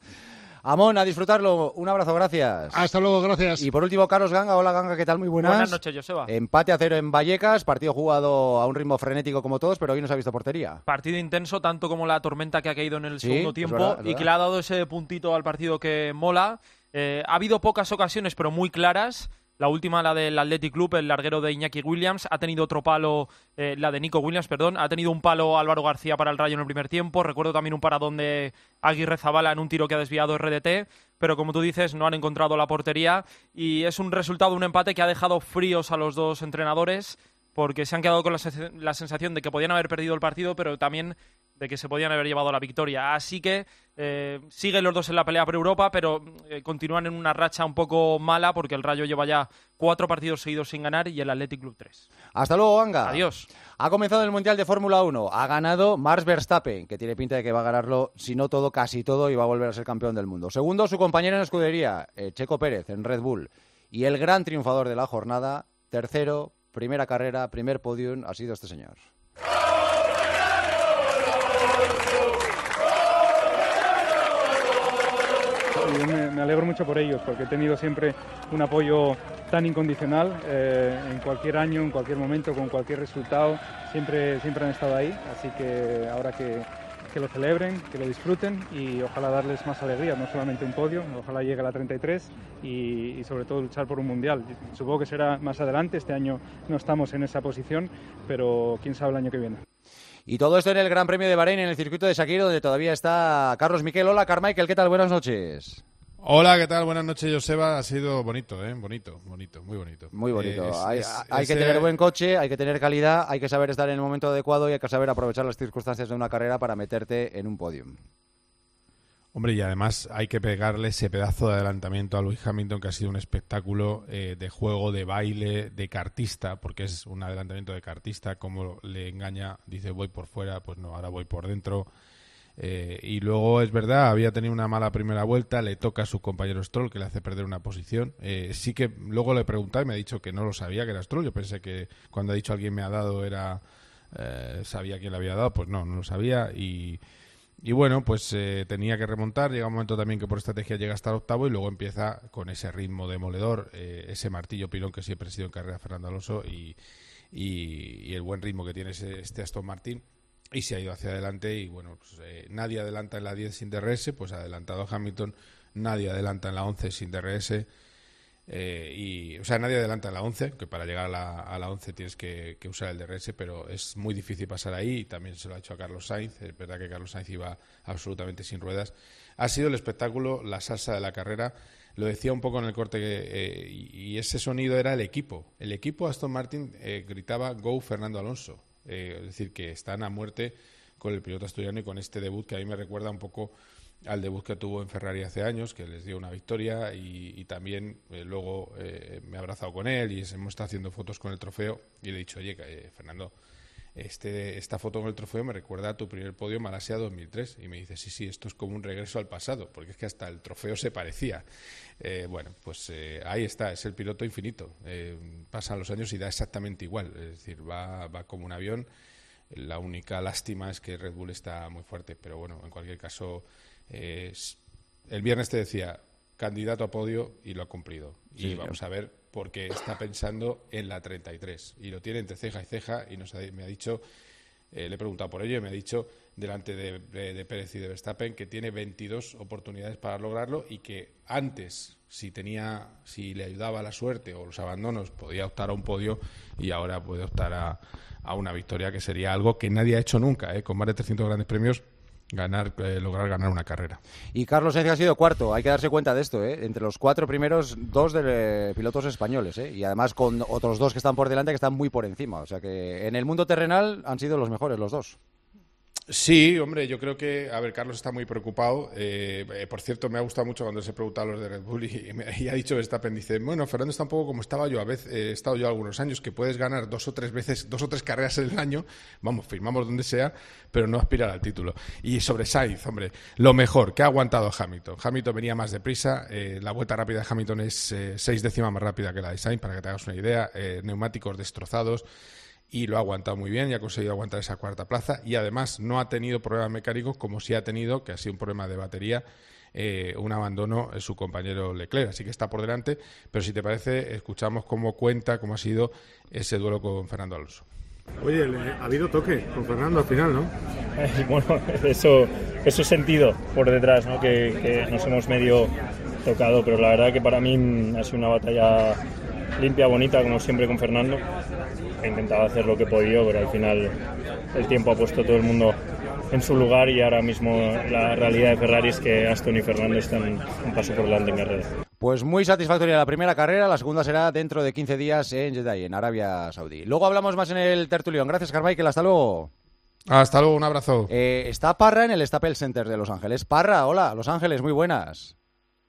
Amón, a disfrutarlo. Un abrazo, gracias. Hasta luego, gracias. Y por último, Carlos Ganga. Hola, Ganga, ¿qué tal? Muy buenas. Buenas noches, Joseba. Empate a cero en Vallecas, partido jugado a un ritmo frenético como todos, pero hoy no se ha visto portería. Partido intenso, tanto como la tormenta que ha caído en el segundo tiempo y que le ha dado ese puntito al partido que mola. Eh, ha habido pocas ocasiones, pero muy claras. La última, la del Athletic Club, el larguero de Iñaki Williams. Ha tenido otro palo, eh, la de Nico Williams, perdón. Ha tenido un palo Álvaro García para el Rayo en el primer tiempo. Recuerdo también un paradón de Aguirre Zabala en un tiro que ha desviado RDT. Pero como tú dices, no han encontrado la portería. Y es un resultado, un empate que ha dejado fríos a los dos entrenadores porque se han quedado con la, sensación de que podían haber perdido el partido, pero también de que se podían haber llevado la victoria. Así que eh, siguen los dos en la pelea por Europa, pero eh, continúan en una racha un poco mala porque el Rayo lleva ya cuatro partidos seguidos sin ganar y el Athletic Club tres. Hasta luego, Anga. Adiós. Ha comenzado el Mundial de Fórmula 1. Ha ganado Mars Verstappen, que tiene pinta de que va a ganarlo, si no todo, casi todo, y va a volver a ser campeón del mundo. Segundo, su compañero en escudería, eh, Checo Pérez, en Red Bull. Y el gran triunfador de la jornada, tercero, primera carrera, primer podium, ha sido este señor. Me, alegro mucho por ellos, porque he tenido siempre un apoyo tan incondicional eh, en cualquier año, en cualquier momento, con cualquier resultado, siempre, siempre han estado ahí, así que ahora que, que lo celebren, que lo disfruten y ojalá darles más alegría, no solamente un podio, ojalá llegue a la 33 y, y, sobre todo luchar por un mundial. Supongo que será más adelante, este año no estamos en esa posición, pero quién sabe el año que viene. Y todo esto en el Gran Premio de Bahrein, en el circuito de Shakir, donde todavía está Carlos Miquel. Hola, Carmichael, ¿qué tal? Buenas noches. Hola, ¿qué tal? Buenas noches, Joseba. Ha sido bonito, ¿eh? Bonito, bonito, muy bonito. Muy bonito. Eh, hay, que tener buen coche, hay que tener calidad, hay que saber estar en el momento adecuado y hay que saber aprovechar las circunstancias de una carrera para meterte en un podium. Hombre, y además hay que pegarle ese pedazo de adelantamiento a Luis Hamilton, que ha sido un espectáculo eh, de juego, de baile, de cartista, porque es un adelantamiento de cartista, como le engaña, dice voy por fuera, pues no, ahora voy por dentro. Eh, y luego es verdad, había tenido una mala primera vuelta, le toca a su compañero Stroll que le hace perder una posición. Eh, sí que luego le he y me ha dicho que no lo sabía que era Stroll. Yo pensé que cuando ha dicho alguien me ha dado era eh, sabía quién le había dado, pues no, no lo sabía y, y bueno, pues tenía que remontar. Llega un momento también que por estrategia llega hasta el octavo y luego empieza con ese ritmo demoledor, ese martillo pilón que siempre ha sido en carrera Fernando Alonso y, y, el buen ritmo que tiene este Aston Martin y se ha ido hacia adelante y bueno, pues, eh, nadie adelanta en la 10 sin DRS, pues ha adelantado Hamilton, nadie adelanta en la 11 sin DRS. Eh, y, o sea, nadie adelanta en la 11, que para llegar a la, a la 11 tienes que, usar el DRS, pero es muy difícil pasar ahí. Y también se lo ha hecho a Carlos Sainz. Es verdad que Carlos Sainz iba absolutamente sin ruedas. Ha sido el espectáculo, la salsa de la carrera. Lo decía un poco en el corte, eh, y, ese sonido era el equipo. El equipo Aston Martin gritaba Go Fernando Alonso. Eh, es decir, que están a muerte con el piloto asturiano y con este debut que a mí me recuerda un poco al debut que tuvo en Ferrari hace años, que les dio una victoria y, también eh, luego eh, me he abrazado con él y hemos estado haciendo fotos con el trofeo y le he dicho, oye, eh, Fernando, este, esta foto con el trofeo me recuerda a tu primer podio en Malasia 2003 y me dice, sí, sí, esto es como un regreso al pasado, porque es que hasta el trofeo se parecía. bueno, pues ahí está, es el piloto infinito. pasan los años y da exactamente igual, es decir, va, va como un avión. La única lástima es que Red Bull está muy fuerte, pero bueno, en cualquier caso el viernes te decía candidato a podio y lo ha cumplido. y vamos a ver por qué está pensando en la 33. Y lo tiene entre ceja y ceja y nos me ha dicho, eh, le he preguntado por ello y me ha dicho delante de, Pérez y de Verstappen que tiene 22 oportunidades para lograrlo y que antes, si tenía, si le ayudaba la suerte o los abandonos, podía optar a un podio y ahora puede optar a, a una victoria que sería algo que nadie ha hecho nunca, ¿eh? con más de 300 grandes premios ganar, eh, lograr ganar una carrera. Y Carlos Sainz ha sido cuarto, hay que darse cuenta de esto, ¿eh? entre los cuatro primeros, dos de pilotos españoles, ¿eh? y además con otros dos que están por delante que están muy por encima, o sea que en el mundo terrenal han sido los mejores los dos. Sí, hombre, yo creo que, a ver, Carlos está muy preocupado. Eh, eh, por cierto, me ha gustado mucho cuando se pregunta a los de Red Bull y, ha dicho Verstappen, dice, bueno, Fernando está un poco como estaba yo, a veces he estado yo algunos años, que puedes ganar dos o tres veces, dos o tres carreras en el año, vamos, firmamos donde sea, pero no aspirar al título. Y sobre Sainz, hombre, lo mejor, que ha aguantado Hamilton. Hamilton venía más deprisa, eh, la vuelta rápida de Hamilton es seis décimas más rápida que la de Sainz, para que te hagas una idea, neumáticos destrozados y lo ha aguantado muy bien y ha conseguido aguantar esa cuarta plaza y además no ha tenido problemas mecánicos como si ha tenido, que ha sido un problema de batería, eh, un abandono en su compañero Leclerc. Así que está por delante, pero si te parece, escuchamos cómo cuenta, cómo ha sido ese duelo con Fernando Alonso. Oye, ha habido toque con Fernando al final, ¿no? [laughs] bueno, eso, eso sentido por detrás, ¿no? Que, que nos hemos medio tocado, pero la verdad que para mí ha sido una batalla limpia, bonita, como siempre con Fernando he intentado hacer lo que he podido, pero al final el tiempo ha puesto todo el mundo en su lugar y ahora mismo la realidad de Ferrari es que Aston y Fernando están un paso por delante en carrera. Pues muy satisfactoria la primera carrera, la segunda será dentro de 15 días en Jeddah, en Arabia Saudí. Luego hablamos más en el tertulión. Gracias, Carmichael. Hasta luego. Hasta luego, un abrazo. Eh, está Parra en el Staples Center de Los Ángeles. Parra, hola, Los Ángeles, muy buenas.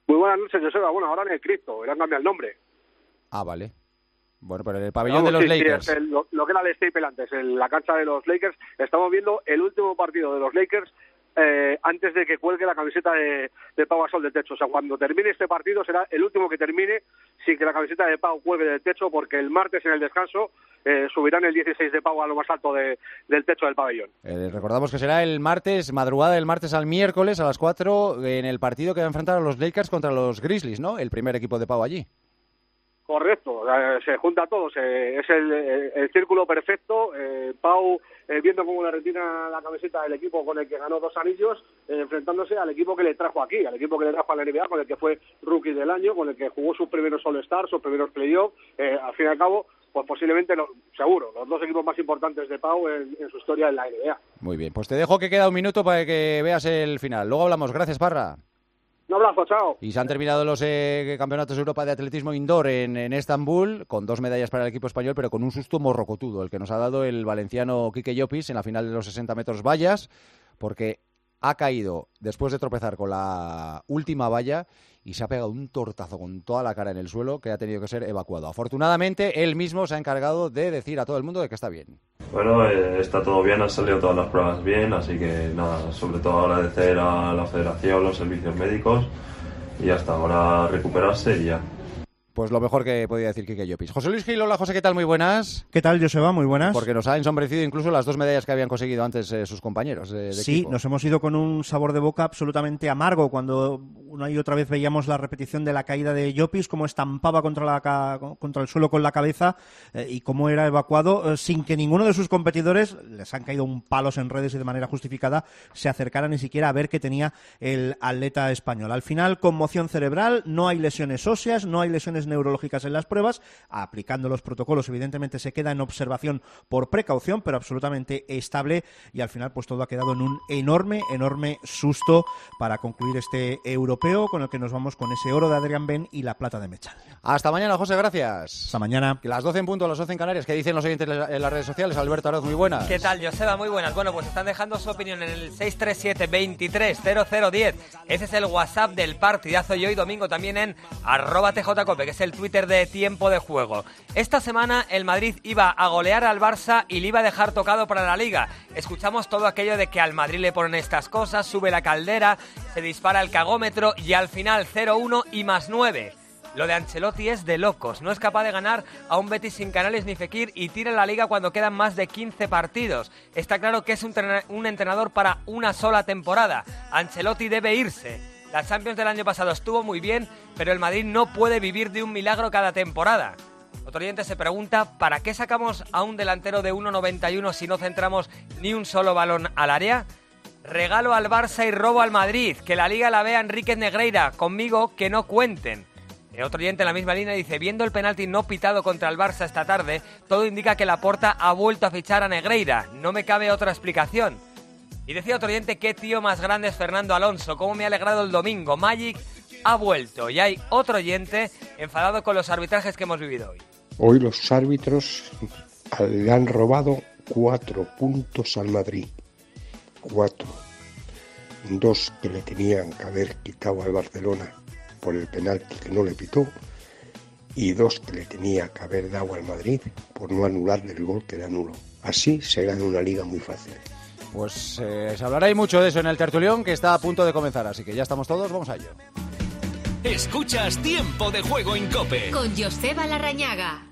Muy buenas noches, Joseba. Bueno, ahora en el Cristo, era cambiar el nombre. Ah, vale. Bueno, pero en el pabellón de los Lakers. lo, que era el Staple antes, en la cancha de los Lakers, estamos viendo el último partido de los Lakers eh, antes de que cuelgue la camiseta de, de Pau Gasol del techo. O sea, cuando termine este partido será el último que termine sin que la camiseta de Pau cuelgue del techo, porque el martes en el descanso eh, subirán el 16 de Pau a lo más alto del techo del pabellón. Eh, recordamos que será el martes, madrugada del martes al miércoles a las 4 en el partido que va a enfrentar a los Lakers contra los Grizzlies, ¿no? El primer equipo de Pau allí. Correcto, se junta todo, es el, círculo perfecto. Eh, Pau eh, viendo cómo le retira la camiseta del equipo con el que ganó dos anillos, eh, enfrentándose al equipo que le trajo aquí, al equipo que le trajo a la NBA, con el que fue rookie del año, con el que jugó sus primeros All-Stars, sus primeros playoffs. al fin y al cabo, pues posiblemente, seguro, los dos equipos más importantes de Pau en, en su historia en la NBA. Muy bien, pues te dejo que queda un minuto para que veas el final. Luego hablamos. Gracias, Parra. Un abrazo, chao. Y se han terminado los eh, campeonatos de Europa de atletismo indoor en, Estambul, con dos medallas para el equipo español, pero con un susto morrocotudo, el que nos ha dado el valenciano Quique Llopis en la final de los 60 metros vallas, porque ha caído después de tropezar con la última valla y se ha pegado un tortazo con toda la cara en el suelo que ha tenido que ser evacuado. Afortunadamente, él mismo se ha encargado de decir a todo el mundo de que está bien. Bueno, eh, está todo bien, han salido todas las pruebas bien, así que nada, sobre todo agradecer a la federación, los servicios médicos y hasta ahora recuperarse y ya. Pues lo mejor que podía decir Kike Llopis. José Luis Gil, hola José, ¿qué tal? Muy buenas. ¿Qué tal, Joseba? Muy buenas. Porque nos ha ensombrecido incluso las dos medallas que habían conseguido antes eh, sus compañeros de, Sí, nos hemos ido con un sabor de boca absolutamente amargo cuando una y otra vez veíamos la repetición de la caída de Llopis, cómo estampaba contra, la, contra el suelo con la cabeza eh, y cómo era evacuado eh, sin que ninguno de sus competidores, les han caído un palos en redes y de manera justificada, se acercara ni siquiera a ver qué tenía el atleta español. Al final, conmoción cerebral, no hay lesiones óseas, no hay lesiones neurológicas en las pruebas, aplicando los protocolos, evidentemente se queda en observación por precaución, pero absolutamente estable y al final pues todo ha quedado en un enorme, enorme susto para concluir este Europeo con el que nos vamos con ese oro de Adrián Ben y la plata de Mechal. Hasta mañana, José, gracias. Hasta mañana. Las 12 en punto, las 12 en Canarias. ¿Qué dicen los oyentes en las redes sociales? Alberto Aroz, muy buenas. ¿Qué tal, Joseba? Muy buenas. Bueno, pues están dejando su opinión en el 637-230010. Ese es el WhatsApp del partidazo y hoy domingo también en arroba tjcope, es el Twitter de tiempo de juego. Esta semana el Madrid iba a golear al Barça y le iba a dejar tocado para la Liga. Escuchamos todo aquello de que al Madrid le ponen estas cosas, sube la caldera, se dispara el cagómetro y al final 0-1 y más 9. Lo de Ancelotti es de locos. No es capaz de ganar a un Betis sin Canales ni Fekir y tira la liga cuando quedan más de 15 partidos. Está claro que es un entrenador para una sola temporada. Ancelotti debe irse. La Champions del año pasado estuvo muy bien, pero el Madrid no puede vivir de un milagro cada temporada. Otro oyente se pregunta, ¿para qué sacamos a un delantero de 1.91 si no centramos ni un solo balón al área? Regalo al Barça y robo al Madrid. Que la liga la vea Enrique Negreira. Conmigo que no cuenten. Otro oyente en la misma línea dice, viendo el penalti no pitado contra el Barça esta tarde, todo indica que Laporta ha vuelto a fichar a Negreira. No me cabe otra explicación. Y decía otro oyente, qué tío más grande es Fernando Alonso, cómo me ha alegrado el domingo. Magic ha vuelto. Y hay otro oyente enfadado con los arbitrajes que hemos vivido hoy. Hoy los árbitros le han robado cuatro puntos al Madrid. Cuatro. Dos que le tenían que haber quitado al Barcelona por el penalti que no le pitó y dos que le tenía que haber dado al Madrid por no anularle el gol que era nulo. Así se gana una liga muy fácil. Pues eh, se hablará y mucho de eso en el tertulión que está a punto de comenzar, así que ya estamos todos, vamos a ello. Escuchas Tiempo de Juego en Cope. Con Joseba Larrañaga.